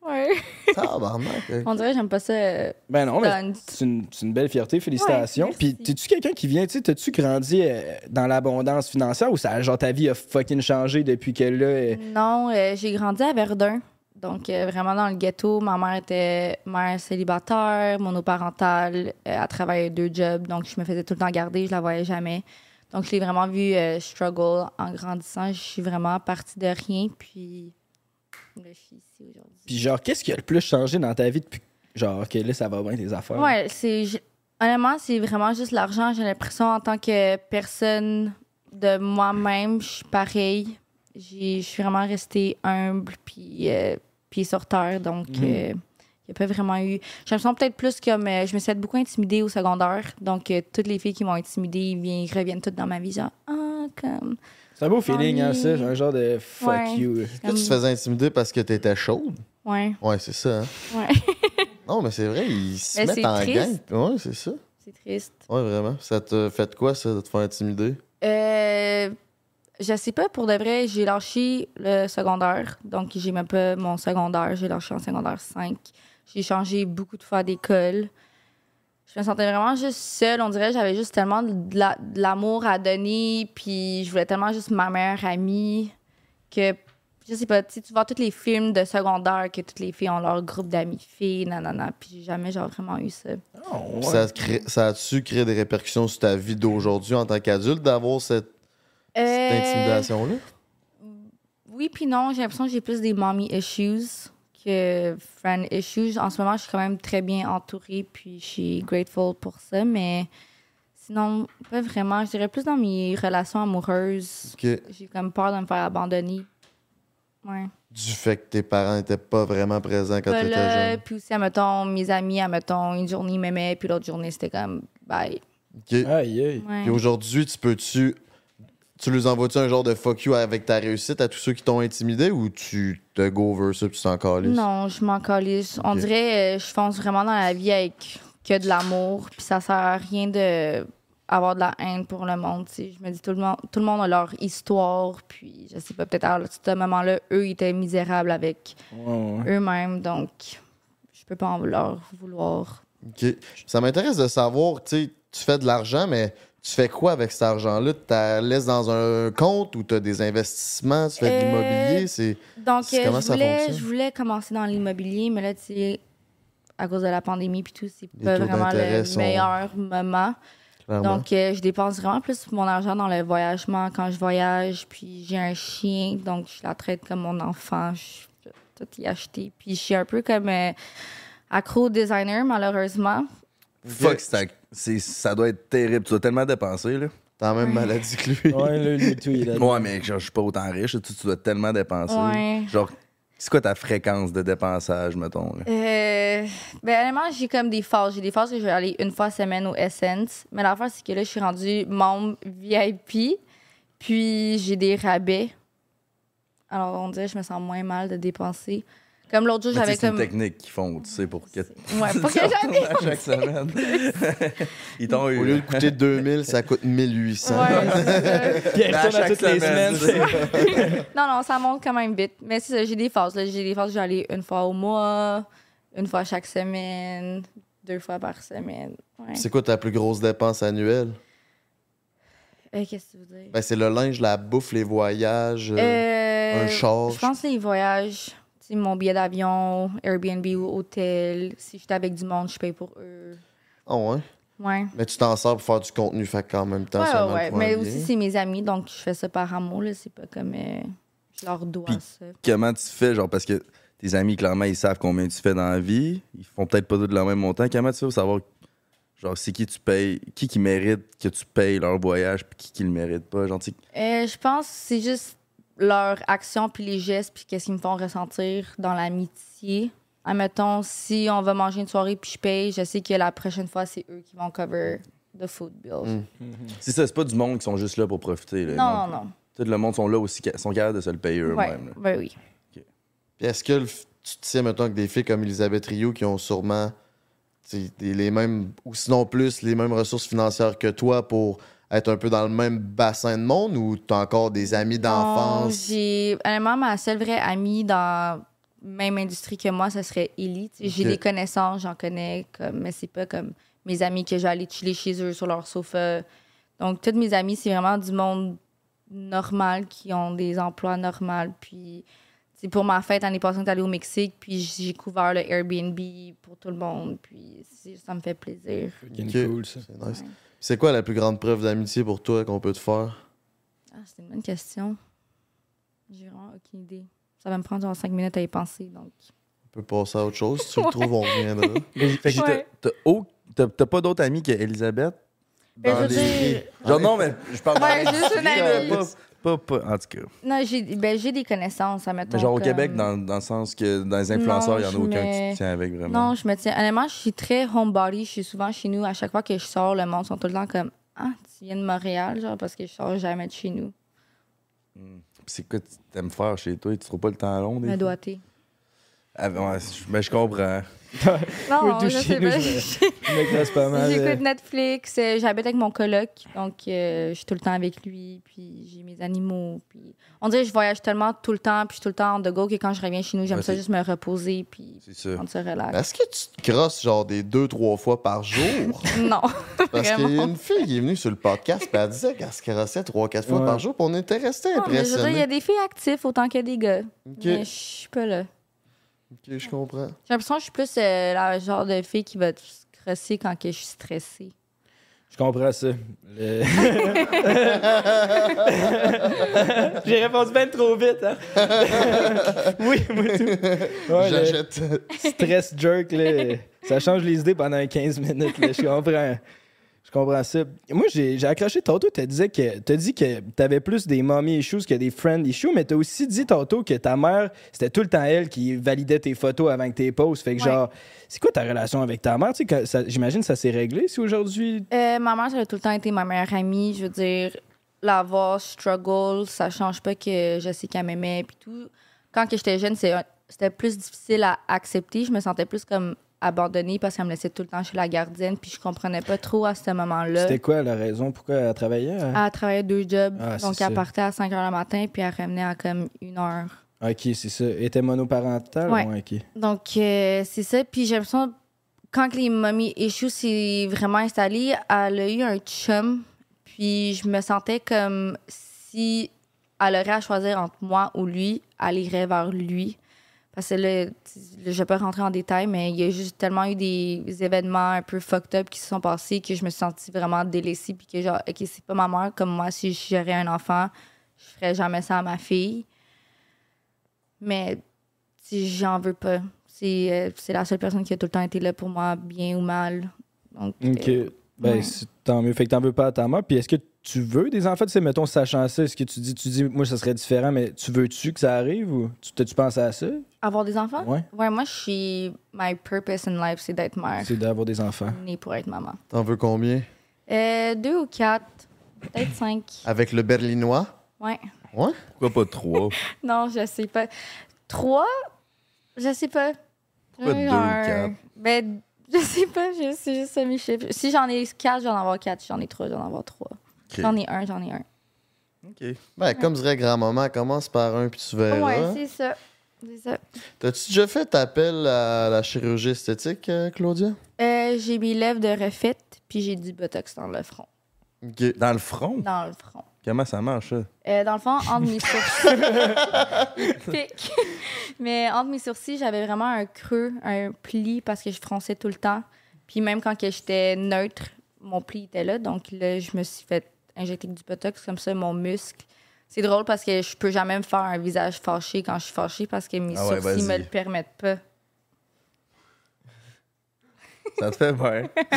Ouais. Tabarnak. On dirait que j'aime pas ça. euh, Ben non, mais c'est une, c'est une belle fierté, félicitations. Ouais, Puis merci. t'es-tu quelqu'un qui vient, tu sais, t'as-tu grandi euh, dans l'abondance financière ou ça, genre ta vie a fucking changé depuis que là... euh, Non, euh, j'ai grandi à Verdun. Donc, euh, vraiment dans le ghetto. Ma mère était mère célibataire, monoparentale. Euh, elle travaillait deux jobs. Donc, je me faisais tout le temps garder. Je la voyais jamais. Donc, je l'ai vraiment vu euh, struggle en grandissant. Je suis vraiment partie de rien. Puis, là, je suis ici aujourd'hui. Puis genre, qu'est-ce qui a le plus changé dans ta vie depuis genre, OK, là, ça va bien tes affaires? Ouais, c'est. Honnêtement, c'est vraiment juste l'argent. J'ai l'impression, en tant que personne de moi-même, je suis pareille. J'ai- Je suis vraiment restée humble, puis euh, sur terre. Donc, Mhm. euh, il n'y a pas vraiment eu. J'ai l'impression peut-être plus comme. euh, je me suis fait beaucoup intimidée au secondaire. Donc, euh, toutes les filles qui m'ont intimidée, ils viennent- ils reviennent toutes dans ma vie, genre, ah, comme. C'est un beau feeling, hein, ça. Un genre de fuck Ouais. you. Est-ce que tu te faisais intimider parce que t'étais chaude? Ouais, Ouais, c'est ça. hein. ouais. Non, mais c'est vrai, ils se Mais mettent c'est en triste. gang. Ouais, c'est ça. c'est triste. Ouais, vraiment. Ça te fait quoi, ça, de te faire intimider? Euh, je sais pas, pour de vrai, j'ai lâché le secondaire. Donc, j'ai même pas mon secondaire. J'ai lâché en secondaire 5. J'ai changé beaucoup de fois d'école. Je me sentais vraiment juste seule. On dirait que j'avais juste tellement de la- de l'amour à donner. Puis, je voulais tellement juste ma meilleure amie que, je sais pas, tu vois tous les films de secondaire que toutes les filles ont leur groupe d'amis filles, nanana. Puis, j'ai jamais, genre, vraiment eu ça. Oh, ouais. Ça, crée- ça a-tu créé des répercussions sur ta vie d'aujourd'hui en tant qu'adulte d'avoir cette, cette Euh, intimidation-là? Oui, puis non, j'ai l'impression que j'ai plus des mommy issues que friend issues. En ce moment, je suis quand même très bien entourée, puis je suis grateful pour ça, mais sinon, pas vraiment. Je dirais plus dans mes relations amoureuses. Ok. J'ai comme peur de me faire abandonner. Ouais. Du fait que tes parents n'étaient pas vraiment présents quand Pas tu étais jeune. puis aussi, admettons, mes amis, admettons, une journée, ils m'aimaient, puis l'autre journée, c'était comme bye. Ok. Aïe, aïe. Ouais. Puis aujourd'hui, tu peux-tu. Tu leur envoies-tu un genre de fuck you avec ta réussite à tous ceux qui t'ont intimidé ou tu te go over ça puis tu t'en calisses? Non, je m'en calisse. On dirait, euh, je fonce vraiment dans la vie avec que de l'amour, puis ça sert à rien de avoir de la haine pour le monde. Je me dis, tout le, monde, tout le monde a leur histoire, puis je sais pas, peut-être à ce moment-là, eux, ils étaient misérables avec Ouais, ouais. eux-mêmes, donc je peux pas en leur vouloir. Ok. Ça m'intéresse de savoir, tu sais, tu fais de l'argent, mais tu fais quoi avec cet argent-là? Tu la laisses dans un compte ou tu as des investissements? Tu fais de Euh, l'immobilier? C'est... Donc, C'est- euh, comment je, voulais, je voulais commencer dans l'immobilier, mais là, tu sais, à cause de la pandémie puis tout, c'est pas vraiment le sont- meilleur moment. Clairement. Donc, euh, je dépense vraiment plus mon argent dans le voyagement quand je voyage. Puis, j'ai un chien, donc je la traite comme mon enfant. Je tout y acheter. Puis, je suis un peu comme euh, accro designer, malheureusement. Fuck, c'est- c'est- ça doit être terrible. Tu dois tellement dépenser, là. T'as la même maladie que lui. Ouais, là, lui, tout, il est là. Ouais, mais genre, je suis pas autant riche. Tu, tu dois tellement dépenser. Ouais. Genre, c'est quoi ta fréquence de dépensage, mettons? Là? Euh, ben, honnêtement, j'ai comme des phases. J'ai des phases que je vais aller une fois semaine au Essence. Mais l'affaire, c'est que là, je suis rendue membre VIP. Puis, j'ai des rabais. Alors, on dirait que je me sens moins mal de dépenser. Comme l'autre jour, j'avais c'est une comme. technique qu'ils font, tu sais, pour que. Ouais, pour que j'aille. à chaque semaine. Ils t'ont Au eu. lieu de coûter 2000, ça coûte 1800. Ouais, c'est ça. Puis à toutes les semaine, semaines. Non, non, ça monte quand même vite. Mais c'est ça, j'ai des phases. J'ai des phases, aller une fois au mois, une fois chaque semaine, deux fois par semaine. Ouais. C'est quoi ta plus grosse dépense annuelle? Euh, Qu'est-ce que tu veux dire? Ben, c'est le linge, la bouffe, les voyages. euh, Euh, un char. Je pense les voyages. Mon billet d'avion, Airbnb ou hôtel. Si j'étais avec du monde, je paye pour eux. Ah ouais? Ouais. Mais tu t'en sers pour faire du contenu, fait qu'en même temps, ça Ouais, ouais, Mais aussi, c'est mes amis, donc je fais ça par amour, là. C'est pas comme. euh, je leur dois Puis- ça. Comment tu fais, genre, parce que tes amis, clairement, ils savent combien tu fais dans la vie. Ils font peut-être pas tout le même montant. Comment tu fais pour savoir, genre, c'est qui tu payes, qui qui mérite que tu payes leur voyage, puis qui qui le mérite pas? Genre, tu sais, Euh, je pense que c'est juste leur action, puis les gestes, puis qu'est-ce qu'ils me font ressentir dans l'amitié. Admettons, si on va manger une soirée, puis je paye, je sais que la prochaine fois, c'est eux qui vont cover the food bill. Mm. c'est ça, c'est pas du monde qui sont juste là pour profiter. là. Non, non, non. Tout le monde sont là aussi, sont capables de se le payer Ouais, eux-mêmes. ben oui. Puis est-ce que le tu te sais, mettons, que des filles comme Elisabeth Rio qui ont sûrement les mêmes, ou sinon plus, les mêmes ressources financières que toi pour être un peu dans le même bassin de monde ou t'as encore des amis Non, d'enfance? J'ai honnêtement ma seule vraie amie dans même industrie que moi, ça serait sais, J'ai des connaissances, j'en connais, comme, mais c'est pas comme mes amis que j'allais chiller chez eux sur leur sofa. Donc, toutes mes amies, c'est vraiment du monde normal qui ont des emplois normaux. Puis, c'est pour ma fête l'année passée, on est allé au Mexique, puis j'ai couvert le Airbnb pour tout le monde. Puis, ça me fait plaisir. Cool, ça. C'est nice. Ouais. C'est quoi la plus grande preuve d'amitié pour toi qu'on peut te faire? Ah, c'est une bonne question. J'ai vraiment aucune idée. Ça va me prendre genre 5 minutes à y penser, donc. On peut passer à autre chose. Si tu le trouves, on reviendra. Fait que Ouais. t'as- pas d'autres amis qu'Elisabeth? Ben, Dans je veux les- dire- Genre, non, mais je parle Ouais, juste une amie. Pas, pas, en tout cas. Non, j'ai ben, j'ai des connaissances, admettons. Mais genre au comme- Québec, dans, dans le sens que dans les influenceurs, il y en a je aucun qui mets- te tient avec vraiment. Non, je me tiens. Honnêtement, je suis très homebody. Je suis souvent chez nous. À chaque fois que je sors, le monde sont tout le temps comme Ah, tu viens de Montréal, genre, parce que je sors jamais de chez nous. C'est quoi tu aimes faire chez toi? Tu trouves pas le temps long? Des Me fois? doigter. Ah, ouais, je- mais je comprends. Non, je sais pas. je pas mal. J'écoute Netflix. euh, J'habite avec mon coloc, donc euh, je suis tout le temps avec lui. Puis j'ai mes animaux. Puis on dirait que je voyage tellement tout le temps, puis je suis tout le temps on the go que quand je reviens chez nous, j'aime Ouais, ça juste me reposer, puis prendre ça relax. Est-ce que tu te crosses genre des deux, trois fois par jour? Non, Parce qu'il y a une fille qui est venue sur le podcast et elle disait qu'elle se crossait trois, quatre fois Ouais. par jour puis on était resté Non, mais je veux dire, il y impressionnés. a des filles actives autant que des gars. Mais je suis pas là. Ok, je comprends. J'ai l'impression que je suis plus euh, la genre de fille qui va te crosser quand que je suis stressée. Je comprends ça. Le- J'ai répondu bien trop vite, hein? oui, moi tout. Ouais, le J'achète. stress jerk, là, ça change les idées pendant 15 minutes. là, je comprends. Je comprends ça. Moi, j'ai accroché tantôt, tu disais que t'as dit que t'avais plus des mommy issues que des friend issues, mais t'as aussi dit tantôt que ta mère, c'était tout le temps elle qui validait tes photos avant que tes posts. Fait que Ouais. genre, c'est quoi ta relation avec ta mère? Tu sais, J'imagine que ça s'est réglé si aujourd'hui? Euh, ma mère, ça a tout le temps été ma meilleure amie. Je veux dire, la voir struggle, ça change pas que je sais qu'elle m'aimait puis tout. Quand j'étais jeune, c'était plus difficile à accepter. Je me sentais plus comme abandonnée parce qu'elle me laissait tout le temps chez la gardienne puis je comprenais pas trop à ce moment-là. C'était quoi la raison pourquoi elle travaillait? hein? Elle travaillait deux jobs. Ah, donc, ça. elle partait à 5 h le matin puis elle revenait à comme une heure. Ok, c'est ça. Elle était monoparentale? Ouais. ok? Donc, euh, c'est ça. Puis j'ai l'impression, quand les mommy issues s'est vraiment installé, elle a eu un chum. Puis je me sentais comme si elle aurait à choisir entre moi ou lui, elle irait vers lui. Parce que là, je vais pas rentrer en détail, mais il y a juste tellement eu des événements un peu fucked up qui se sont passés que je me suis sentie vraiment délaissée. Puis que genre, OK, c'est pas ma mère. Comme moi, si j'aurais un enfant, je ferais jamais ça à ma fille. Mais si j'en veux pas. C'est euh, c'est la seule personne qui a tout le temps été là pour moi, bien ou mal. Donc, Ok. euh, Ben, ouais. tant mieux. Fait que t'en veux pas à ta mère. Puis est-ce que tu veux des enfants? Tu sais, mettons, sachant ça, est-ce que tu dis, tu dis, moi, ça serait différent, mais tu veux-tu que ça arrive ou tu t'as-tu pensé à ça? avoir des enfants? Ouais. Ouais, moi, je suis. My purpose in life, c'est d'être mère. C'est d'avoir des enfants. Née pour être maman. T'en veux combien? Euh, deux ou quatre, peut-être cinq. Avec le berlinois? Ouais. Ouais? Pourquoi pas trois? Non, je sais pas. Trois? Je sais pas. Pourquoi deux ou quatre? Ben, je sais pas, je- c'est juste ça mes chiffres. Si j'en ai quatre, j'en ai avoir quatre. Si j'en ai trois, j'en ai avoir trois. J'en ai un, j'en ai un. Ok. Ben, comme dirait grand-maman, commence par un puis tu verras. Ouais, c'est ça. C'est ça. T'as-tu déjà fait appel à la chirurgie esthétique, euh, Claudia? Euh, j'ai mes lèvres de refait, puis j'ai du botox dans le front. Dans le front? Dans le front. Comment ça marche, ça? Euh, dans le fond, entre mes sourcils. Mais entre mes sourcils, j'avais vraiment un creux, un pli parce que je fronçais tout le temps. Puis même quand que j'étais neutre, mon pli était là. Donc là, je me suis fait injecter du botox comme ça, mon muscle. C'est drôle parce que je peux jamais me faire un visage fâché quand je suis fâchée parce que mes Ah ouais, sourcils me le permettent pas. Ça te fait bien.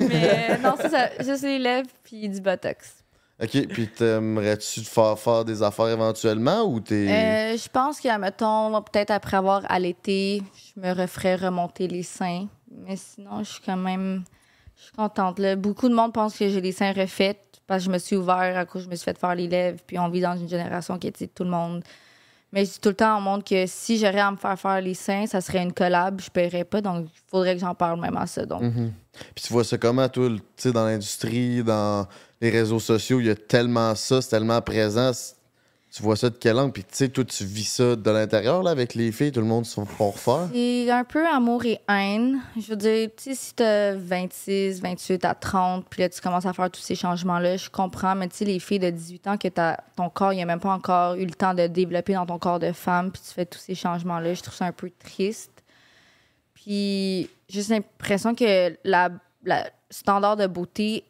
Mais non, c'est ça. Juste les lèvres puis du botox. OK, puis t'aimerais-tu te faire faire des affaires éventuellement ou t'es... Euh, je pense que, mettons, peut-être après avoir allaité, je me referais remonter les seins. Mais sinon, je suis quand même. Je suis contente. Là. Beaucoup de monde pense que j'ai les seins refaits parce que je me suis ouvert à cause je me suis fait faire les lèvres. Puis on vit dans une génération qui est tout le monde. Mais je dis tout le temps au monde que si j'aurais à me faire faire les seins, ça serait une collab. Je paierais pas. Donc, il faudrait que j'en parle même à ça. Donc, Mhm. Puis tu vois ça comment, toi, tu sais, dans l'industrie, dans les réseaux sociaux, il y a tellement ça, c'est tellement présent. Tu vois ça de quel angle? Puis tu sais, toi, tu vis ça de l'intérieur, là, avec les filles, tout le monde sont pour refaire? C'est un peu amour et haine. Je veux dire, tu sais, si t'as 26, 28 à 30, puis là, tu commences à faire tous ces changements-là, je comprends, mais tu sais, les filles de 18 ans, que ton corps, il a même pas encore eu le temps de développer dans ton corps de femme, puis tu fais tous ces changements-là, je trouve ça un peu triste. Puis, j'ai juste l'impression que la, la standard de beauté,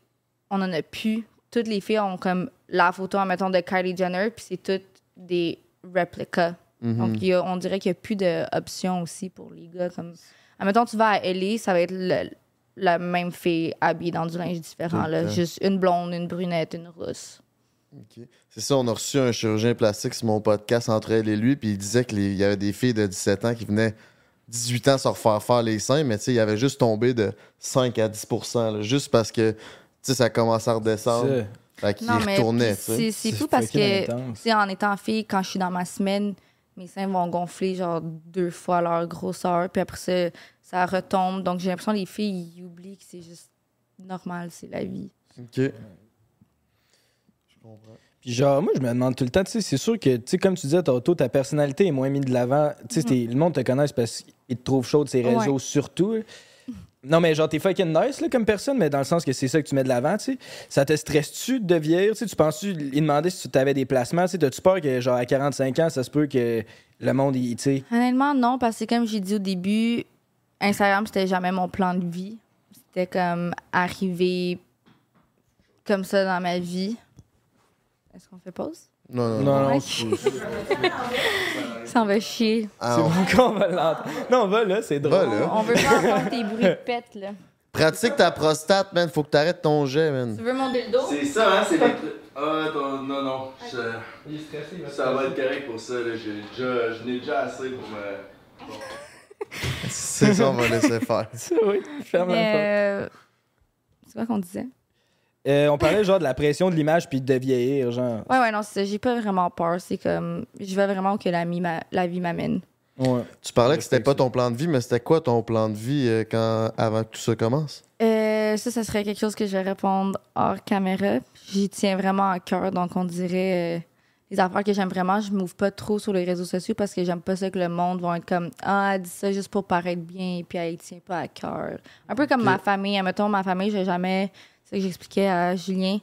on en a plus. Toutes les filles ont comme la photo, mettons, de Kylie Jenner, puis c'est toutes des réplicas. Mhm. Donc, il y a- on dirait qu'il n'y a plus d'options aussi pour les gars. Comme... Admettons, tu vas à LA, ça va être le- la même fille habillée dans du linge différent. Là. Juste une blonde, une brunette, une rousse. OK. C'est ça, on a reçu un chirurgien plastique sur mon podcast entre elle et lui, puis il disait qu'il y avait des filles de 17 ans qui venaient 18 ans se refaire faire les seins, mais tu sais, il avait juste tombé de 5 à 10 là, juste parce que tu sais, ça commençait à redescendre. Fait qu'il retournait, c'est fou parce que, en étant fille, quand je suis dans ma semaine, mes seins vont gonfler genre deux fois leur grosseur, puis après ça, ça retombe. Donc, j'ai l'impression que les filles, ils oublient que c'est juste normal, c'est la vie. OK. Je comprends. Puis genre, moi, je me demande tout le temps, tu sais, c'est sûr que, tu sais, comme tu disais, tantôt, ta personnalité est moins mise de l'avant. Tu sais, t'es- le monde te connaît parce qu'il te trouve chaud de ses Ouais. réseaux, surtout. Non, mais genre, t'es fucking nice, là, comme personne, mais dans le sens que c'est ça que tu mets de l'avant, tu sais. Ça te stresse-tu de vieillir? Tu sais, tu penses-tu, il demandait si tu avais des placements, tu t'as-tu peur que, genre, à 45 ans, ça se peut que le monde, il, tu. Honnêtement, non, parce que comme j'ai dit au début, Instagram, c'était jamais mon plan de vie. C'était comme arriver comme ça dans ma vie. Est-ce qu'on fait pause? Non, non, Non, non. Ça en va chier. Ah, c'est on- bon qu'on va l'entendre. Non, va là, c'est drôle. Va là. On veut pas entendre tes bruits de pète, là. Pratique ta prostate, man. Faut que t'arrêtes ton jet, man. Tu veux mon dildo? C'est ça, hein, c'est. Ah, attends, non, non. je- Ça va être correct pour ça, là. J'ai déjà, je n'ai déjà assez pour me. C'est ça, on va laisser faire. Ça, oui, ferme la euh, C'est quoi qu'on disait? Euh, on parlait, genre, de la pression de l'image puis de vieillir, genre. Ouais, ouais, non, c'est ça. J'ai pas vraiment peur. C'est comme. Je veux vraiment que la, la vie m'amène. Ouais. Tu parlais que c'était pas ton plan de vie, mais c'était quoi ton plan de vie euh, quand, avant que tout ça commence? Euh, ça, ça serait quelque chose que je vais répondre hors caméra. J'y tiens vraiment à cœur. Donc, on dirait euh, les affaires que j'aime vraiment. Je m'ouvre pas trop sur les réseaux sociaux parce que j'aime pas ça que le monde va être comme Ah, elle dit ça juste pour paraître bien, puis elle y tient pas à cœur. Un peu comme ma famille. Mettons, ma famille, je vais jamais. C'est que j'expliquais à Julien.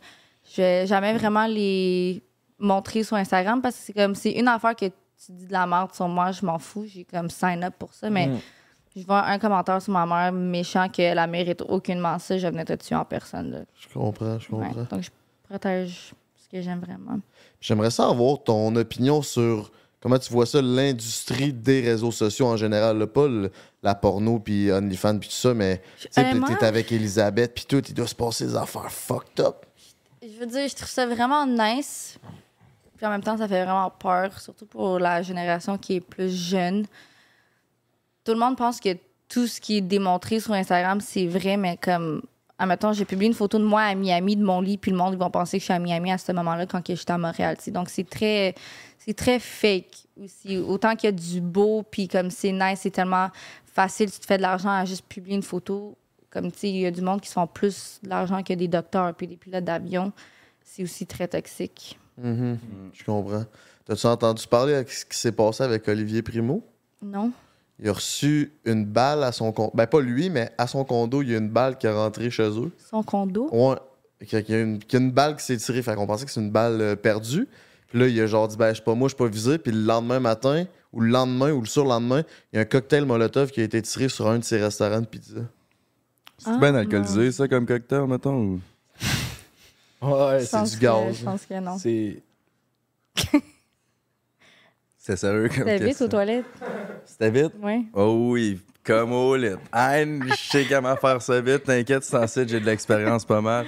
Je vais jamais vraiment les montrer sur Instagram parce que c'est comme c'est une affaire que tu dis de la merde sur moi, je m'en fous. J'ai comme sign up pour ça. Mais Mm. je vois un commentaire sur ma mère méchant qu'elle la mérite aucunement ça, je venais te tuer en personne. Là. Je comprends, je Ouais. comprends. Donc, je protège ce que j'aime vraiment. J'aimerais savoir ton opinion sur comment tu vois ça, l'industrie des réseaux sociaux en général. là? Pas le- la porno, puis OnlyFans, puis tout ça, mais tu t'es avec Elisabeth, puis tout, il doit se passer des affaires fucked up. je veux dire, je trouve ça vraiment nice. Puis en même temps, ça fait vraiment peur, surtout pour la génération qui est plus jeune. Tout le monde pense que tout ce qui est démontré sur Instagram, c'est vrai, mais comme, admettons, j'ai publié une photo de moi à Miami, de mon lit, puis le monde, ils vont penser que je suis à Miami à ce moment-là quand que j'étais à Montréal. Donc, c'est très, c'est très fake aussi. Autant qu'il y a du beau, puis comme c'est nice, c'est tellement facile, tu te fais de l'argent à juste publier une photo. Comme, tu sais, il y a du monde qui se font plus de l'argent que des docteurs, puis des pilotes d'avion. C'est aussi très toxique. Mhm. Je comprends. T'as-tu entendu parler de ce qui s'est passé avec Olivier Primo? Non? Il a reçu une balle à son condo. Ben, pas lui, mais à son condo, il y a une balle qui est rentrée chez eux. Son condo? Ouais. Qu'il y a une, qu'il y a une balle qui s'est tirée. Fait qu'on pensait que c'est une balle euh, perdue. Puis là, il a genre dit, ben, je sais pas, moi, je suis pas visé. Puis le lendemain matin, ou le lendemain, ou le surlendemain, il y a un cocktail Molotov qui a été tiré sur un de ses restaurants de pizza. C'est bien alcoolisé, ça, comme cocktail, mettons? ou- Ouais, c'est du que- gaz, Je pense que non. c'est. C'est sérieux comme T'es vite aux toilettes? C'était vite? Oui. Oh oui, comme au lit. Ah, je sais comment faire ça vite. T'inquiète, c'est en site, j'ai de l'expérience pas mal.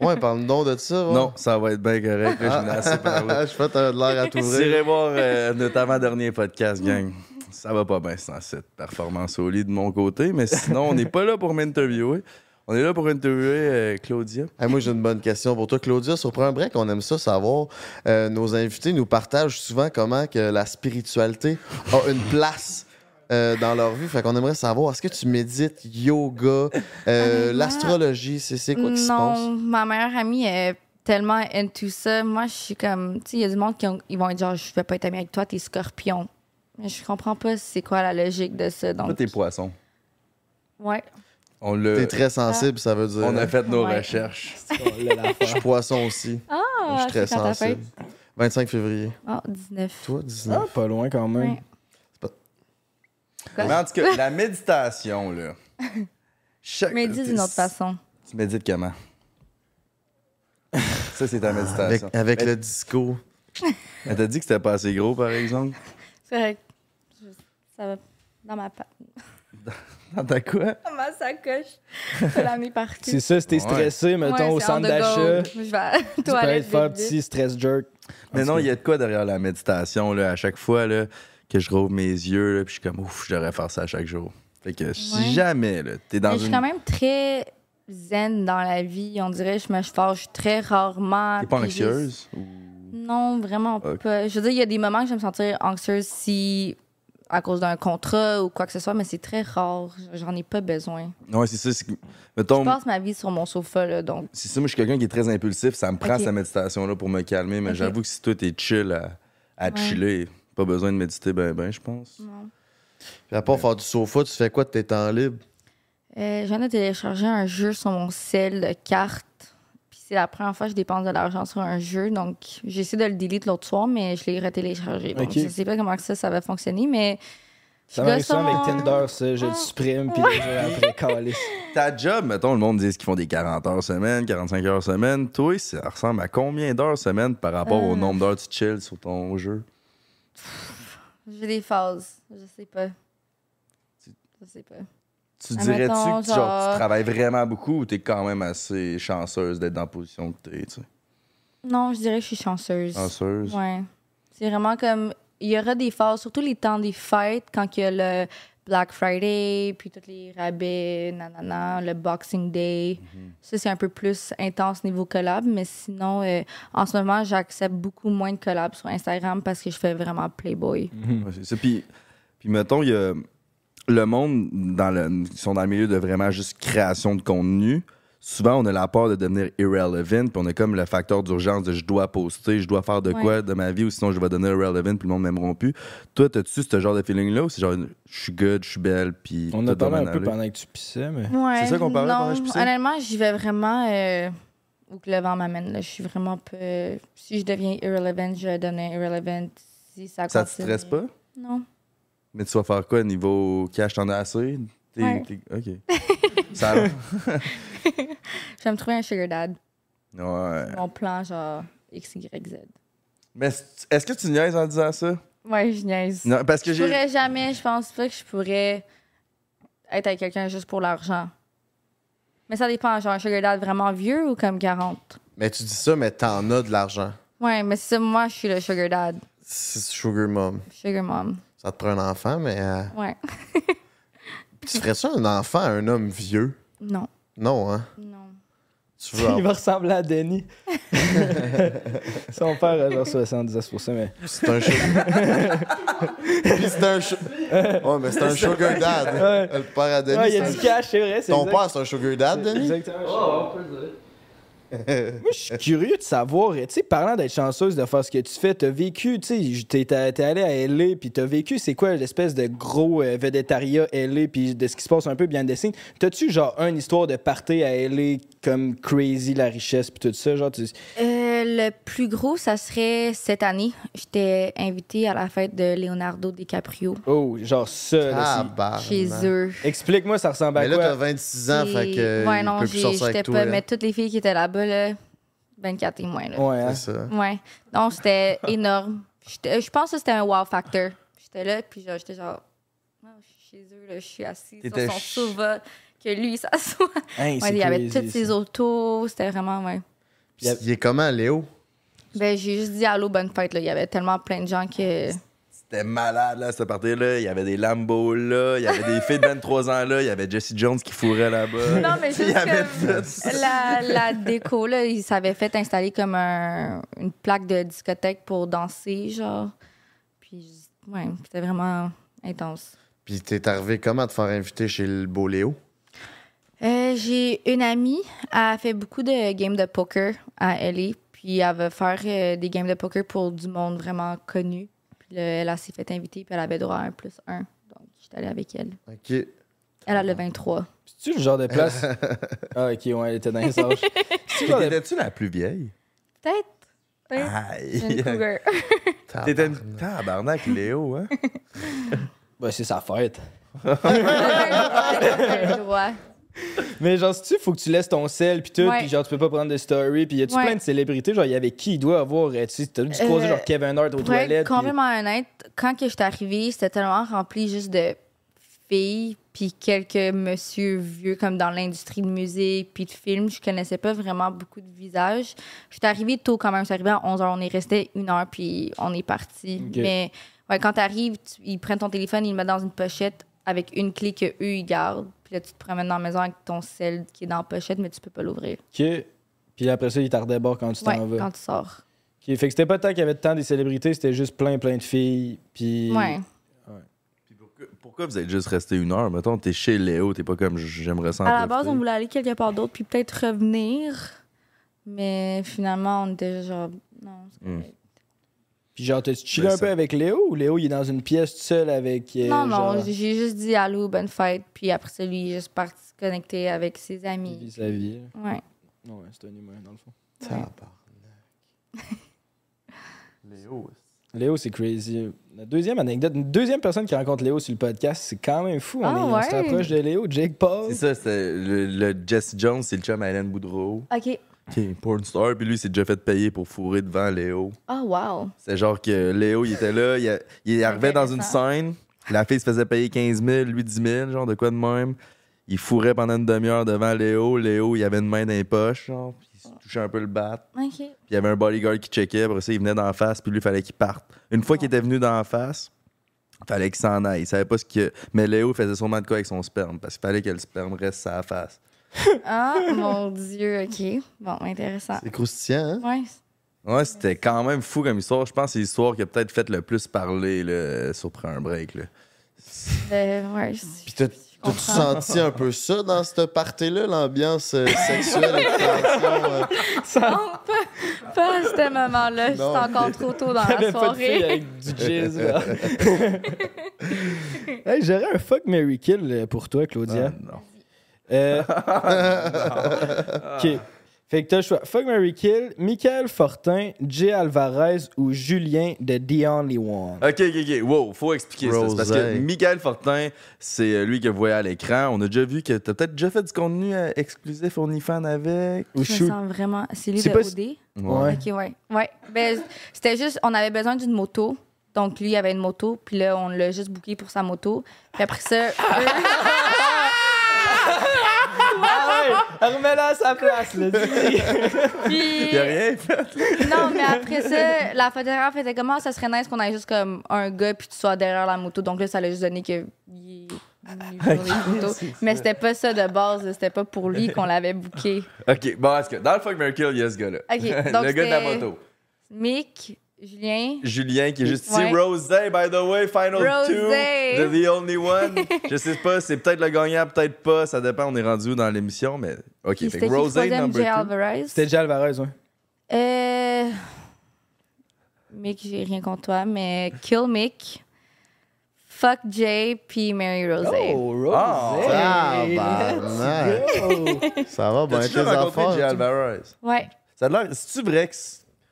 Ouais, parle donc de ça. ouais. Non, ça va être bien correct. là, assez parlé. je fais t'as de l'air à Vous t'ouvrir. irez voir euh, notre avant-dernier podcast, gang. Ça va pas bien, c'est en site. Performance au lit de mon côté. Mais sinon, on n'est pas là pour m'interviewer. On est là pour interviewer euh, Claudia. Hey, moi, j'ai une bonne question pour toi, Claudia. Sur Prends un break, on aime ça savoir. Euh, nos invités nous partagent souvent comment que la spiritualité a une place euh, dans leur vie. Fait qu'on aimerait savoir, est-ce que tu médites, yoga, euh, Honnêtement, l'astrologie, c'est c'est quoi qui se non, passe? ma meilleure amie est tellement into ça. Moi, je suis comme, tu sais, il y a du monde qui ont- ils vont être genre, je vais pas être amie avec toi, t'es scorpion. Mais je comprends pas c'est quoi la logique de ça. Toi, t'es poisson. ouais. On l'a. T'es très sensible, ça veut dire. On a fait nos Ouais. recherches. Je suis poisson aussi. Ah, je suis très sensible. 25 février. Ah, 19. Toi, 19. Ah, pas loin quand même. Ouais. Mais en tout cas, la méditation, là. Chaque... Dis d'une autre façon. Tu médites comment? Ça, c'est ta Avec, méditation. avec Mais- le disco. Elle t'a dit que c'était pas assez gros, par exemple? C'est correct. Je- Ça va dans ma pa- Dans ta quoi? dans ma sacoche. Je peux l'amener partout. C'est ça, si t'es Ouais. stressé, mettons, Ouais, au centre d'achat, Je vais à la tu peux faire un petit stress jerk. Mais non, il y a de quoi derrière la méditation, là, à chaque fois, là, que je rouvre mes yeux, là, puis je suis comme, ouf, je devrais faire ça à chaque jour. Fait que si Ouais. jamais, là, t'es dans Mais je suis une... quand même très zen dans la vie. On dirait je me fâche très rarement. T'es pas juste- anxieuse? ou- Non, vraiment pas. Je veux dire, il y a des moments que je vais me sentir anxieuse si à cause d'un contrat ou quoi que ce soit, mais c'est très rare. J'en ai pas besoin. Ouais, c'est ça. Mettons, Je passe ma vie sur mon sofa, là, donc. c'est ça, moi, je suis quelqu'un qui est très impulsif. Ça me prend cette méditation-là pour me calmer, mais j'avoue que si toi, t'es chill à, à Ouais. chiller, pas besoin de méditer ben ben, je pense. non. Puis à part faire du sofa, tu fais quoi de tes temps libres? Euh, je viens de télécharger un jeu sur mon sel de cartes. C'est la première fois que je dépense de l'argent sur un jeu. Donc, j'ai essayé de le delete l'autre soir, mais je l'ai retéléchargé. Donc, Ok. je sais pas comment que ça, ça va fonctionner, mais. Ça je m'arrive ça avec Tinder, ça. Je le supprime, puis après, calice. Ta job, mettons, le monde dit qu'ils font des 40 heures semaine, 45 heures semaine? Toi, ça ressemble à combien d'heures semaine par rapport au Euh. nombre d'heures que tu chill sur ton jeu? J'ai des phases. Je sais pas. Je sais pas. Tu Admettons, dirais-tu que tu, genre, tu travailles vraiment beaucoup ou t'es quand même assez chanceuse d'être dans la position que t'es, tu sais? Non, je dirais que je suis chanceuse. Chanceuse? Ouais. C'est vraiment comme. Il y aura des phases, surtout les temps des fêtes, quand il y a le Black Friday, puis tous les rabais, nanana, le Boxing Day. Mhm. Ça, c'est un peu plus intense niveau collab, mais sinon, euh, en ce moment, j'accepte beaucoup moins de collabs sur Instagram parce que je fais vraiment Playboy. Ouais, c'est ça. Puis, puis mettons, il y a le monde dans le, qui sont dans le milieu de vraiment juste création de contenu. Souvent, on a la peur de devenir irrelevant, puis on a comme le facteur d'urgence de je dois poster, je dois faire de Ouais. quoi de ma vie, ou sinon je vais devenir irrelevant, puis le monde m'aimeront plus. Toi, t'as-tu ce genre de feeling-là, ou c'est genre je suis good, je suis belle, puis On a parlé un peu aller? pendant que tu pissais, mais. Ouais, C'est ça qu'on parlait non, pendant que je pissais? Honnêtement, j'y vais vraiment euh, où que le vent m'amène. là. Je suis vraiment peu. Si je deviens irrelevant, je vais devenir irrelevant. Si ça Ça te stresse pas? Non. Mais tu vas faire quoi niveau cash, t'en as assez? T'es- Ouais. t'es- OK. ça va? Je vais me trouver un sugar dad. Ouais. Mon plan, genre XYZ. Mais c- est-ce que tu niaises en disant ça? Ouais, je niaise. Non, parce que je j'ai. pourrais jamais, je pense pas que je pourrais être avec quelqu'un juste pour l'argent. Mais ça dépend, genre un sugar dad vraiment vieux ou comme 40? Mais tu dis ça, mais t'en as de l'argent. Ouais, mais c'est ça, moi, je suis le sugar dad. C'est Sugar Mom. Sugar mom. Ça te prend un enfant, mais euh, Ouais. tu ferais ça un enfant à un homme vieux? Non. Non, hein? Non. Tu veux Il va ressembler à Denis. Son père a genre 70 c'est pour ça, mais. C'est un sugar. Puis c'est un su- Ouais, mais c'est un sugar dad. Ouais. Le père à Denis. Ouais, il y c'est a un- du cash, c'est vrai. Ton exact. père, c'est un sugar dad, Denis? Exactement. Moi, je suis curieux de savoir, tu sais, parlant d'être chanceuse de faire ce que tu fais, t'as vécu, tu sais, t'es allé à LA, puis t'as vécu, c'est quoi l'espèce de gros euh, vedettariat LA, puis de ce qui se passe un peu bien des signes. T'as-tu, genre, une histoire de party à LA comme crazy la richesse puis tout ça? Genre, tu- Euh, le plus gros, ça serait cette année. J'étais invitée à la fête de Leonardo DiCaprio Oh, genre ça, là, chez eux. Explique-moi, ça ressemble à Mais là, t'as quoi? 26 ans, fait Et- que. ouais, non, j'étais pas. là. Mais toutes les filles qui étaient là-bas, là, 24 témoins. Là. Ouais, hein? C'est ça. Ouais. Donc, c'était énorme. Je pense que c'était un wow factor. J'étais là, puis genre, j'étais genre, Ah, je suis chez eux, là, je suis assise sur son ch- sofa, que lui, il s'assoit. Hey, Ouais, il y avait toutes ses autos. C'était vraiment, ouais. Puis Il est comment, Léo? Ben, j'ai juste dit allô, bonne fête. Là. Il y avait tellement plein de gens que. C'était malade, là, cette partie-là. Il y avait des Lambos, là. Il y avait des filles de 23 ans, là. Il y avait Jesse Jones qui fourrait là-bas. Non, mais Il juste y avait comme la, la déco, là, il s'avait fait installer comme un- une plaque de discothèque pour danser, genre. Puis, ouais, c'était vraiment intense. Puis t'es arrivé comment te faire inviter chez le beau Léo? Euh, j'ai une amie, elle a fait beaucoup de games de poker à LA, puis elle va faire euh, des games de poker pour du monde vraiment connu. Puis là, elle, s'est fait inviter, puis elle avait droit à un plus un. Donc, j'étais allée avec elle. OK. Elle a le 23. C'est-tu le genre de place? ah, ok, ouais, elle était dans les âges. T'étais-tu la plus vieille? Peut-être. Aïe. Cougar. T'étais une tabarnak, Léo, hein? Ben, c'est sa fête. Mais genre, si tu faut que tu laisses ton sel puis tout, puis genre, tu peux pas prendre de story, puis y a-tu Ouais. plein de célébrités? Genre, il y avait qui il doit avoir, euh, tu sais, t'as dû croiser Euh, genre Kevin Hart aux toilettes. complètement honnête, quand que j'étais arrivée, c'était tellement rempli juste de filles, puis quelques monsieur vieux comme dans l'industrie de musique, puis de films. Je connaissais pas vraiment beaucoup de visages. J'étais arrivée tôt quand même. J'étais arrivée à 11h. On est resté une heure, puis on est parti. Mais ouais, quand t'arrives, tu- ils prennent ton téléphone, ils le mettent dans une pochette avec une clé que eux ils gardent. Puis là, tu te promènes dans la maison avec ton sel qui est dans la pochette, mais tu peux pas l'ouvrir. Ok. Puis après ça, il t'en redéborde quand tu Ouais, t'en vas. quand tu sors. Ok, Fait que c'était pas tant qu'il y avait de temps des célébrités, c'était juste plein, plein de filles. Puis. Ouais. Puis pourquoi, vous êtes juste resté une heure? Mettons, t'es chez Léo, t'es pas comme j'aimerais ça À la base, on voulait aller quelque part d'autre, puis peut-être revenir. Mais finalement, on était genre. Non, c'est Hmm. correct. Puis genre, t'as chillé Ben, un ça- peu avec Léo ou Léo, il est dans une pièce tout seul avec. euh, non, genre, non, j'ai juste dit allô, bonne fête. Puis après ça, lui, il est juste parti se connecter avec ses Il amis. vit sa vie. Ouais. Ouais, c'est un humain, dans le fond. Tabarnak. Léo. Léo, c'est crazy. La deuxième anecdote, une deuxième personne qui rencontre Léo sur le podcast, c'est quand même fou. On, Ah est- on se ouais? de Léo, Jake Paul. C'est ça, le, le Jesse Jones, c'est le chum à Hélène Boudreau. OK. OK, porn star, puis lui, il s'est déjà fait payer pour fourrer devant Léo. Oh, wow. C'est genre que Léo, il était là, il, a- il arrivait dans une scène, la fille se faisait payer 15 000, lui 10 000, genre de quoi de même. Il fourrait pendant une demi-heure devant Léo. Léo, il avait une main dans les poches, genre, puis il se touchait un peu le bat. OK. Puis il y avait un bodyguard qui checkait, après ça, il venait d'en face, puis lui, il fallait qu'il parte. Une fois qu'il était venu d'en face, il fallait qu'il s'en aille. Il savait pas ce que. Mais Léo faisait sûrement de quoi avec son sperme, parce qu'il fallait que le sperme reste sa face. Ah, mon Dieu, OK. Bon, intéressant. C'est croustillant, hein? Ouais. Ouais, c'était quand même fou comme histoire. Je pense que c'est l'histoire qui a peut-être fait le plus parler là, sur un break. Là. Euh, ouais. Puis t'as- t'as-tu senti un peu ça dans cette partie-là, l'ambiance euh, sexuelle et tension, euh? Non, pas, pas à ce moment-là. J'étais Non. encore trop tôt dans T'avais la pas de fille soirée. avec du jizz. là. hey, J'aurais un fuck Mary Kill euh, pour toi, Claudia. Ah, non. Euh, ok. Fait que t'as le choix. Fuck Mary Kill, Michael Fortin, Jay Alvarez ou Julien de The Only One. Ok, ok, ok. Wow, faut expliquer ça. C'est parce que. Michael Fortin, c'est euh, lui que vous voyez à l'écran. On a déjà vu que t'as peut-être déjà fait du contenu euh, exclusif OnlyFans avec. Ou Je me Shoot. sens vraiment. C'est lui C'est de pas- OD? Ouais. Ok, ouais. Ouais. Ben, c'était juste, on avait besoin d'une moto. Donc, lui, il avait une moto. Puis là, on l'a juste booké pour sa moto. Puis après ça, eux- remets-la à sa place, là. puis- Y'a rien fait. Non, mais après ça, la photographe était comme, Ah, ça serait nice qu'on ait juste comme un gars puis tu sois derrière la moto. Donc là, ça l'a juste donné que. il est venu pour les photos. Mais c'était pas ça de base. C'était pas pour lui qu'on l'avait booké. Ok, bon, est-ce que dans le Fuck Kill, il y a ce gars-là. Ok, donc le gars de la c'était- moto. Mick, Julien. Julien qui est juste ici. Ouais. Rosé, by the way, final Rosé. two The Only One. Je sais pas, c'est peut-être le gagnant, peut-être pas. Ça dépend, on est rendu où dans l'émission, mais ok. C'était Rosé, number Jay two. Alvarez? C'était Jay Alvarez, ouais. Euh. Mick, j'ai rien contre toi, mais Kill Mick. Fuck Jay puis Mary Rose. Oh, Rose. Ah, Hey, tabarnak. let's go. Ça va bien tes déjà rencontré Jay affaires. Alvarez? Ouais, Ça a l'air. C'est-tu vrai que.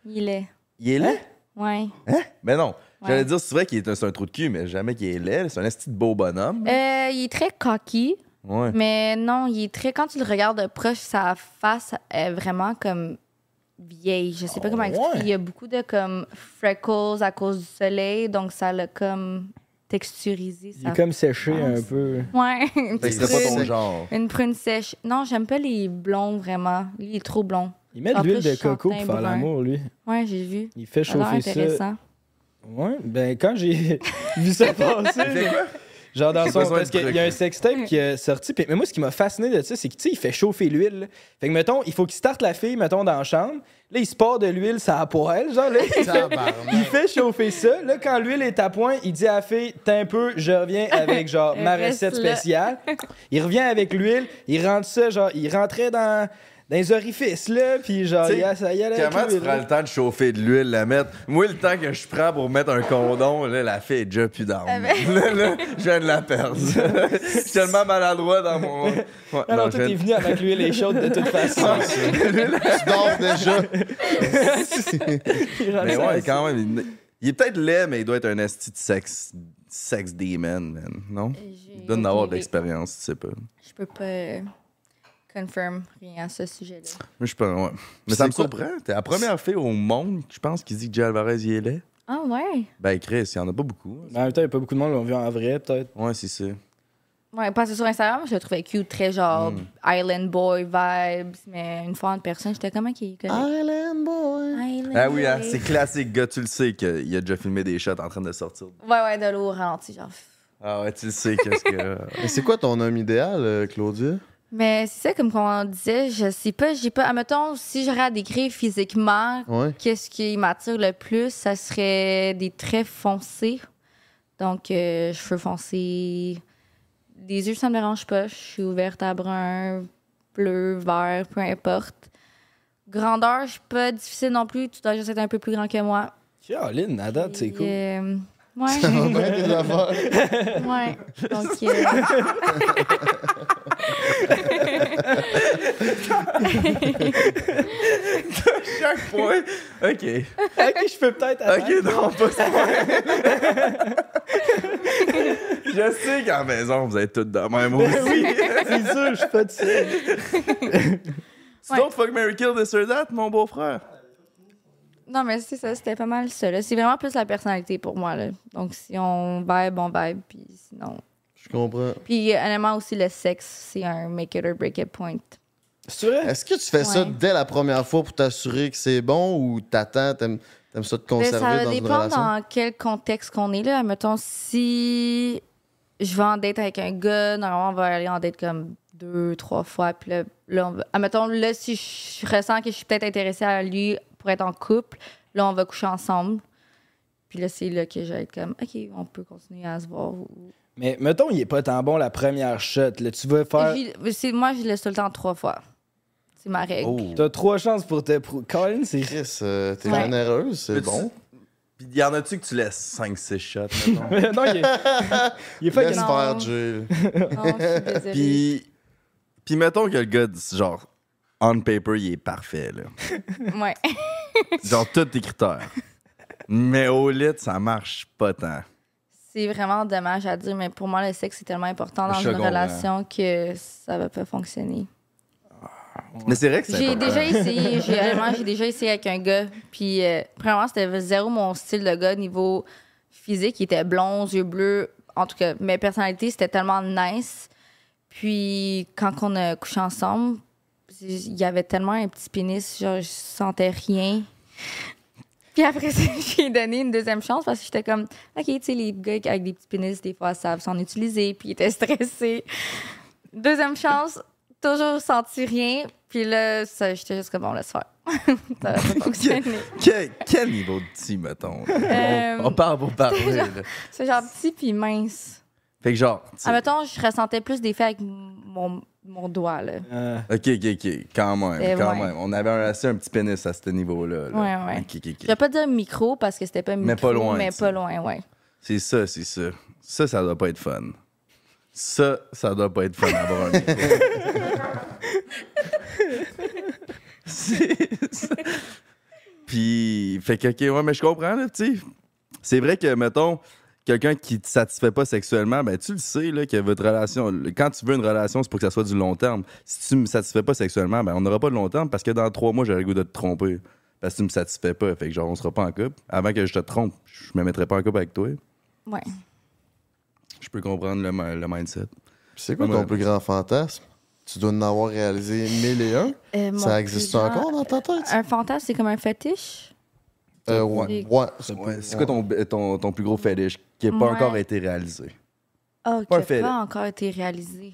il est. Il est laid? Ouais. Hein? Mais non. Ouais. J'allais dire, c'est vrai qu'il est un, c'est un trou de cul, mais jamais qu'il est laid. C'est un esti de beau bonhomme. Euh, il est très cocky, Ouais. mais non, il est très. Quand tu le regardes de proche, sa face est vraiment comme vieille. Je sais pas comment expliquer. ouais? Il y a beaucoup de comme freckles à cause du soleil, donc ça l'a comme texturisé. Il est comme séché un peu. Ouais, une c'était pas ton prune. genre. Une prune sèche. Non, j'aime pas les blonds vraiment. Lui, il est trop blond. Il met de l'huile de coco pour faire l'amour, lui. Ouais, j'ai vu. Il fait chauffer ça. intéressant. Ouais, ben quand j'ai vu ça passer, genre dans son parce qu'il y a un sextape qui est sorti, mais moi ce qui m'a fasciné de ça, c'est que tu sais, il fait chauffer l'huile. Fait que mettons, il faut qu'il starte la fille mettons dans la chambre. Là, il se part de l'huile ça a poêle, genre là, il fait, il fait chauffer ça. Là, quand l'huile est à point, il dit à la fille, t'as un peu, je reviens avec genre ma recette spéciale. Il revient avec l'huile, il rentre ça genre, il rentrait dans dans les orifices là, puis genre Tu sais, il y a ça y allait avec Comment tu prends là. le temps de chauffer de l'huile, la mettre? Moi, le temps que je prends pour mettre un condom, là, la fille est déjà plus d'armes. Ah ben. là, là, je viens de la perdre. je suis tellement maladroit dans mon. Ouais, Non, non, je est de- venu avec l'huile est chaude de toute façon. Tu dors déjà. Mais ouais, quand même. Il, il est peut-être laid, mais il doit être un esti de sexe, sex demon, man. Non? Il doit en avoir aucune de l'expérience, tu sais pas. Je peux pas euh, confirm rien à ce sujet-là. je suis pas. Ouais. Mais ça me surprend. T'es la première fille au monde, je pense, qui dit que Jay Alvarez y est laid. Ah ouais? Ben, Chris, il y en a pas beaucoup. Mais en même temps, il n'y a pas beaucoup de monde qui l'ont vu en vrai, peut-être. Ouais, c'est ça. Ouais, parce que sur Instagram, je le trouvais cute, très genre Mm. Island Boy vibes, mais une fois en personne, j'étais comment qui? Island boy. Island Ah oui, hein, c'est classique, gars, tu le sais qu'il a déjà filmé des shots en train de sortir. Ouais, ouais, de l'eau au ralenti, genre. Ah ouais, tu le sais qu'est-ce que. Mais c'est quoi ton homme idéal, euh, Claudia? Mais c'est ça, comme on disait, je sais pas, j'ai pas. Admettons, si j'aurais à décrire physiquement Ouais. qu'est-ce qui m'attire le plus, ça serait des traits foncés. Donc, euh, cheveux foncés. Des yeux, ça me dérange pas. Je suis ouverte à brun, bleu, vert, peu importe. Grandeur, je suis pas difficile non plus. Tu dois juste être un peu plus grand que moi. Caroline, à date, c'est cool. euh, ouais, Ça va bien tes affaires. ouais. Donc, euh, Chaque point. Ok. ok, je peux peut-être. Ok, non, pas ça. Je sais qu'à la maison, vous êtes toutes de même aussi. oui, c'est sûr, je suis pas de seul. Tu d'autres fuck Mary Kill this or that, mon beau-frère? Non, mais c'est ça, c'était pas mal ça. C'est vraiment plus la personnalité pour moi. Là. Donc, si on vibe, on vibe. Puis sinon. Je comprends. Puis, euh, honnêtement, aussi, le sexe, c'est un make it or break it point. C'est vrai? Est-ce que tu fais ça dès la première fois pour t'assurer que c'est bon ou t'attends, t'aimes, t'aimes ça te Mais conserver ça va dans une dépendre relation? dans quel contexte qu'on est là. Mettons, si je vais en date avec un gars, normalement, on va aller en date comme deux, trois fois. Puis là, là on va... Admettons, là, si je ressens que je suis peut-être intéressée à lui pour être en couple, là, on va coucher ensemble. Puis là, c'est là que je vais être comme, OK, on peut continuer à se voir. Mais mettons, il est pas tant bon la première shot. Là, tu vas faire. Moi, je laisse tout le temps trois fois. C'est ma règle. Oh. T'as trois chances pour te prouver. Colin, c'est. Chris, euh, t'es Ouais. généreuse, c'est bon. Puis y en a-tu que tu laisses 5-6 shots, mettons? non, il est. Il est pas Laisse Non. faire, Jill. Non, je suis désolée. Puis, puis mettons que le gars, genre, on paper, il est parfait, là. Ouais. Genre, tous tes critères. Mais au lit, ça marche pas tant. C'est vraiment dommage à dire, mais pour moi, le sexe est tellement important dans une relation que ça va pas fonctionner. Mais c'est vrai que c'est J'ai déjà essayé, j'ai honnêtement, j'ai déjà essayé avec un gars. Puis, euh, premièrement, c'était zéro mon style de gars niveau physique. Il était blond, yeux bleus. En tout cas, mes personnalités, c'était tellement nice. Puis, quand on a couché ensemble, il y avait tellement un petit pénis, genre, je sentais rien. Puis après ça, j'ai donné une deuxième chance parce que j'étais comme, OK, tu sais, les gars avec des petits pénis, des fois, savent s'en utiliser. Puis, ils étaient stressés. Deuxième chance, toujours senti rien. Puis là, j'étais juste comme, bon, laisse faire. ça va pas fonctionner. Quel, quel niveau de petit, mettons? Euh, on, on parle pour parler. C'est genre petit puis mince. Fait que genre, Ah, mettons, je ressentais plus d'effet avec mon, mon doigt, là. Euh, ok, ok, ok, quand même, Eh, quand ouais. même. On avait un, assez un petit pénis à ce niveau-là. là. Ouais, ouais. Je vais pas dire micro parce que c'était pas micro, Mais pas loin, mais pas loin, ouais. C'est ça, c'est ça. Ça, ça doit pas être fun. Ça, ça doit pas être fun d'avoir un micro. C'est ça. Puis, fait que, ok, ouais, mais je comprends, là, tu sais. C'est vrai que, mettons, quelqu'un qui te satisfait pas sexuellement, ben, tu le sais, là, que votre relation, quand tu veux une relation, c'est pour que ça soit du long terme. Si tu me satisfais pas sexuellement, ben, on n'aura pas de long terme parce que dans trois mois, j'aurais le goût de te tromper. Parce que tu me satisfais pas. Fait que, genre, on sera pas en couple. Avant que je te trompe, je me mettrai pas en couple avec toi. Ouais. Je peux comprendre le, le mindset. C'est quoi ton plus grand fantasme? Tu dois en avoir réalisé mille et un. Euh, Ça existe grand- encore dans ta tête? Un fantasme, c'est comme un fétiche? Euh, ouais. Ouais. C'est quoi ton, ton, ton plus gros fétiche qui n'a pas Ouais. encore été réalisé? Oh, qui Pas un n'a pas encore été réalisé.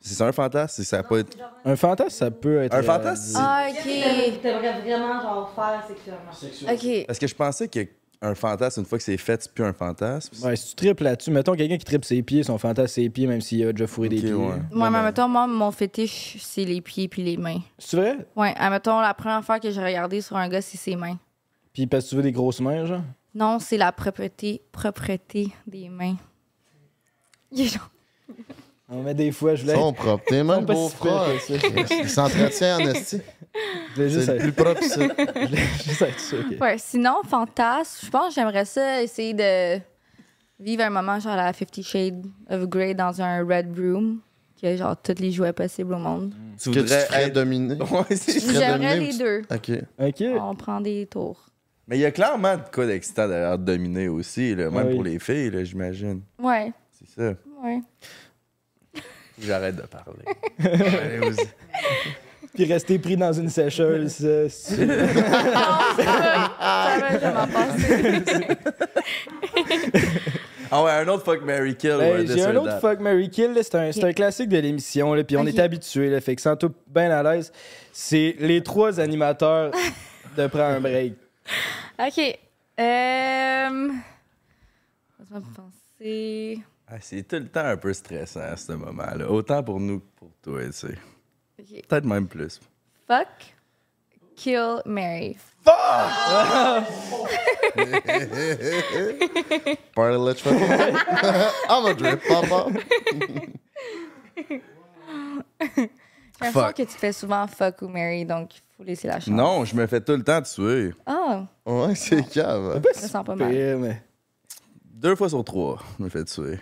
C'est ça un fantasme? C'est ça peut être... Un fantasme, ça peut être. Un fantasme. Ah, ok. T'aimerais vraiment genre faire sexuellement? Ok. Parce que je pensais qu'un fantasme, une fois que c'est fait, c'est plus un fantasme. Ouais, si tu tripes là-dessus, mettons quelqu'un qui tripe ses pieds, son fantasme ses pieds, même s'il a déjà fourré des pieds. ouais. Moi, Ouais, mais mettons, moi, mon fétiche, c'est les pieds puis les mains. C'est vrai? Ouais, admettons, la première fois que j'ai regardé sur un gars, c'est ses mains. Puis parce que tu veux des grosses mains, genre? Non, c'est la propreté, propreté des mains. Il est genre- On met des fois, je voulais. Ils sont propres. Tes pas beau frère. Ils s'entretiennent en esti. C'est le être, plus propre, ça. je voulais juste être sûr. Ouais, sinon, fantasme, je pense que j'aimerais ça essayer de vivre un moment genre la Fifty Shades of Grey dans un red room, qui a genre tous les jouets possibles au monde. Que tu voudrais être... dominer. Ouais, ça. J'aimerais dominé les deux. OK. Ok. On prend des tours. Mais il y a clairement de quoi d'excitant derrière de dominer aussi, là, même oui. pour les filles, là, j'imagine. Ouais, C'est ça. ouais. J'arrête de parler. Allez, vas-y. Puis rester pris dans une sécheuse. ça, c'est- Ça va jamais passer. ah ouais, un autre fuck Mary Kill. Hey, ouais, J'ai this un autre that. fuck Mary Kill, là, c'est un, c'est un classique de l'émission, là, puis on Ok. est habitué, là, fait que sans tout bien à l'aise. C'est les trois animateurs de prendre un break. OK. Euh... Penser. Ah, c'est tout le temps un peu stressant à ce moment-là. Autant pour nous que pour toi, tu sais. OK. Peut-être même plus. Fuck, kill, marry. Party let's fuck. I'm a drip, papa. L'impression Fuck. que tu fais souvent fuck ou marry, donc il faut laisser la chance. Non, je me fais tout le temps tuer. Ah, Ouais, c'est cave. je me sens pas mal. Pire, mais- Deux fois sur trois, je me fais tuer.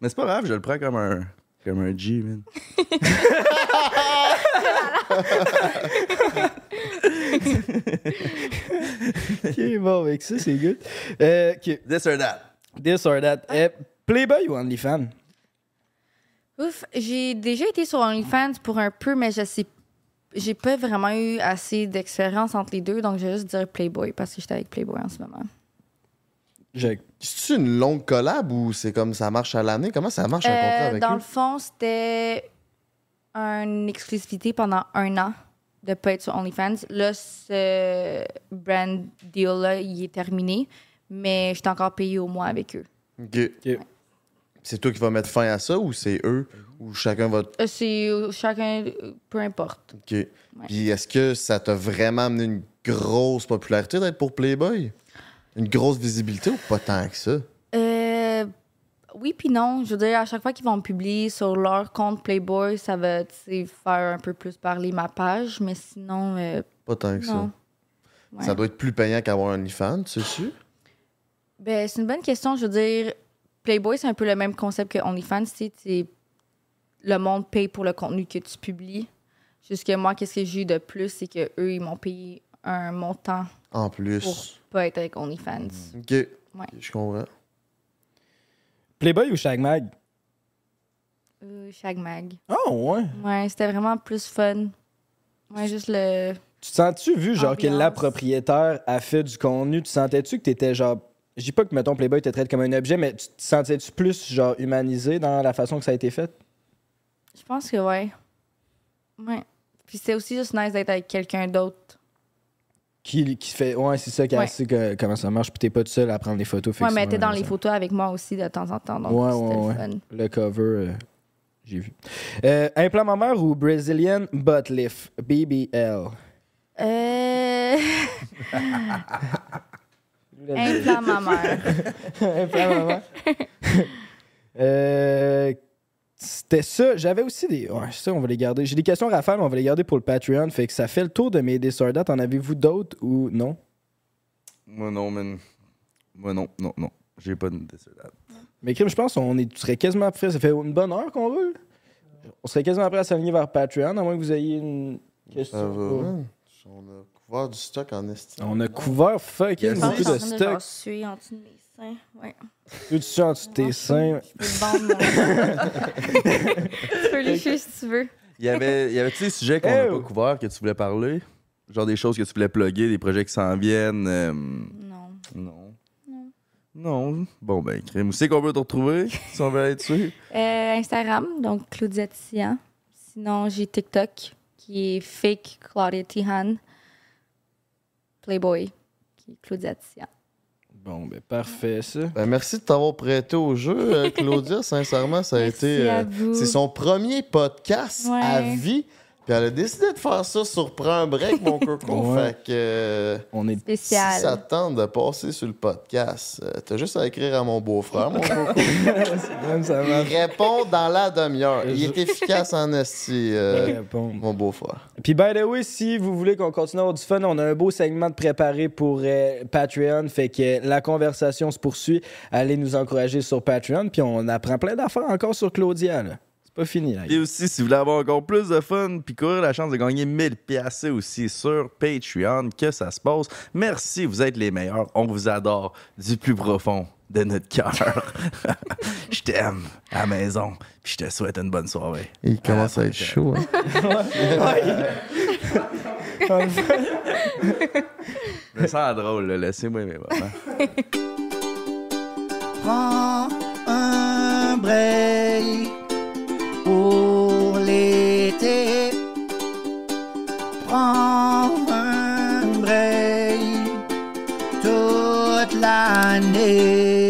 Mais c'est pas grave, je le prends comme un, comme un G, man. Ok, bon, avec ça, c'est good. Euh, ok, This or that. this or that. Euh, Playboy ou OnlyFans? Ouf, j'ai déjà été sur OnlyFans pour un peu, mais je sais. J'ai pas vraiment eu assez d'expérience entre les deux, donc je vais juste dire Playboy parce que j'étais avec Playboy en ce moment. C'est une longue collab ou c'est comme ça marche à l'année? Comment ça marche un contrat Euh, avec dans eux? le fond, c'était une exclusivité pendant un an de pas être sur OnlyFans. Là, ce brand deal-là, il est terminé, mais j'étais encore payée au mois avec eux. OK. Ok. C'est toi qui vas mettre fin à ça ou c'est eux? Ou chacun va... Euh, C'est euh, chacun, euh, peu importe. OK. Puis est-ce que ça t'a vraiment amené une grosse popularité d'être pour Playboy? Une grosse visibilité ou pas tant que ça? Euh, oui puis non. Je veux dire, à chaque fois qu'ils vont publier sur leur compte Playboy, ça va tu sais, faire un peu plus parler ma page, mais sinon, euh, Pas tant que non. ça. Ouais. Ça doit être plus payant qu'avoir un OnlyFans, tu sais? Ben, c'est une bonne question. Je veux dire, Playboy, c'est un peu le même concept que OnlyFans. Tu sais, c'est- le monde paye pour le contenu que tu publies. Juste que moi, qu'est-ce que j'ai eu de plus, c'est que eux, ils m'ont payé un montant En plus. pour pas être avec OnlyFans. OK. Ok, Je comprends. Playboy ou Shagmag? Euh, Shagmag. Oh, ouais. Ouais, c'était vraiment plus fun. Ouais, juste le. Tu te sens-tu, vu, genre, que la propriétaire a fait du contenu, tu sentais-tu que t'étais, genre... Je dis pas que, mettons, Playboy te traite comme un objet, mais tu te sentais-tu plus, genre, humanisé dans la façon que ça a été fait? Je pense que ouais. Ouais. Puis c'était aussi juste nice d'être avec quelqu'un d'autre. Qui, qui fait... Ouais, c'est ça, qui Ouais. sait que- comment ça marche, puis t'es pas tout seul à prendre des photos. fait Ouais, que mais c'est était dans vraiment les ça. photos avec moi aussi de temps en temps. Donc Ouais, c'était ouais, le ouais. fun. Le cover, euh, j'ai vu. Euh, implant mammaire ou Brazilian butt lift? BBL. Euh. Euh, C'était ça. J'avais aussi des. Ouais, ça, on va les garder. J'ai des questions rafales, mais on va les garder pour le Patreon. Fait que ça fait le tour de mes Disordats. En avez-vous d'autres ou non? Moi non, man. Moi non, non, non. J'ai pas de décedade. Mais crime, je pense qu'on est, serais quasiment prêt. Ça fait une bonne heure qu'on roule. On serait quasiment prêt à s'aligner vers Patreon, à moins que vous ayez une question. Ça va. Ouais. On a couvert du stock en estime. On a couvert fucking beaucoup de je suis en stock. dessous de mes seins. Ouais. Tu en dessous de tes seins. Je peux le bande, mon- Tu peux lécher si tu veux. Il y avait, il y avait-tu des sujets qu'on n'a pas couverts que tu voulais parler? Genre des choses que tu voulais plugger, des projets qui s'en viennent? euh, Non. non. Non. Non. Bon, ben, crème. Où c'est qu'on peut te retrouver si on veut aller dessus? Euh, Instagram, donc Claudia Tian. Sinon, j'ai TikTok, qui est fake Claudia Tihan. Playboy, qui est Claudia Tian. Bon, ben parfait, ça. Ben, merci de t'avoir prêté au jeu, euh, Claudia. Sincèrement, ça a Merci été. euh, c'est son premier podcast Ouais. à vie. Puis elle a décidé de faire ça sur Prends un break, mon coco. Ouais. Fait que. euh, On est. Spécial. Si ça tente de passer sur le podcast, euh, t'as juste à écrire à mon beau-frère, mon coco. Même ça Il répond dans la demi-heure. Il est efficace en esti, euh, mon beau-frère. Puis, by the way, si vous voulez qu'on continue à avoir du fun, on a un beau segment de préparé pour euh, Patreon. Fait que la conversation se poursuit. Allez nous encourager sur Patreon. Puis, on apprend plein d'affaires encore sur Claudia. là. C'est pas fini, là. Et aussi, si vous voulez avoir encore plus de fun puis courir la chance de gagner 1000 pièces, aussi sur Patreon que ça se passe. Merci, vous êtes les meilleurs. On vous adore du plus profond de notre cœur. Je t'aime à la maison puis je te souhaite une bonne soirée. Il commence à être chaud. hein. Je me sens drôle, là. laissez-moi mes moments. Prends un break pour l'été. Prends un break toute l'année.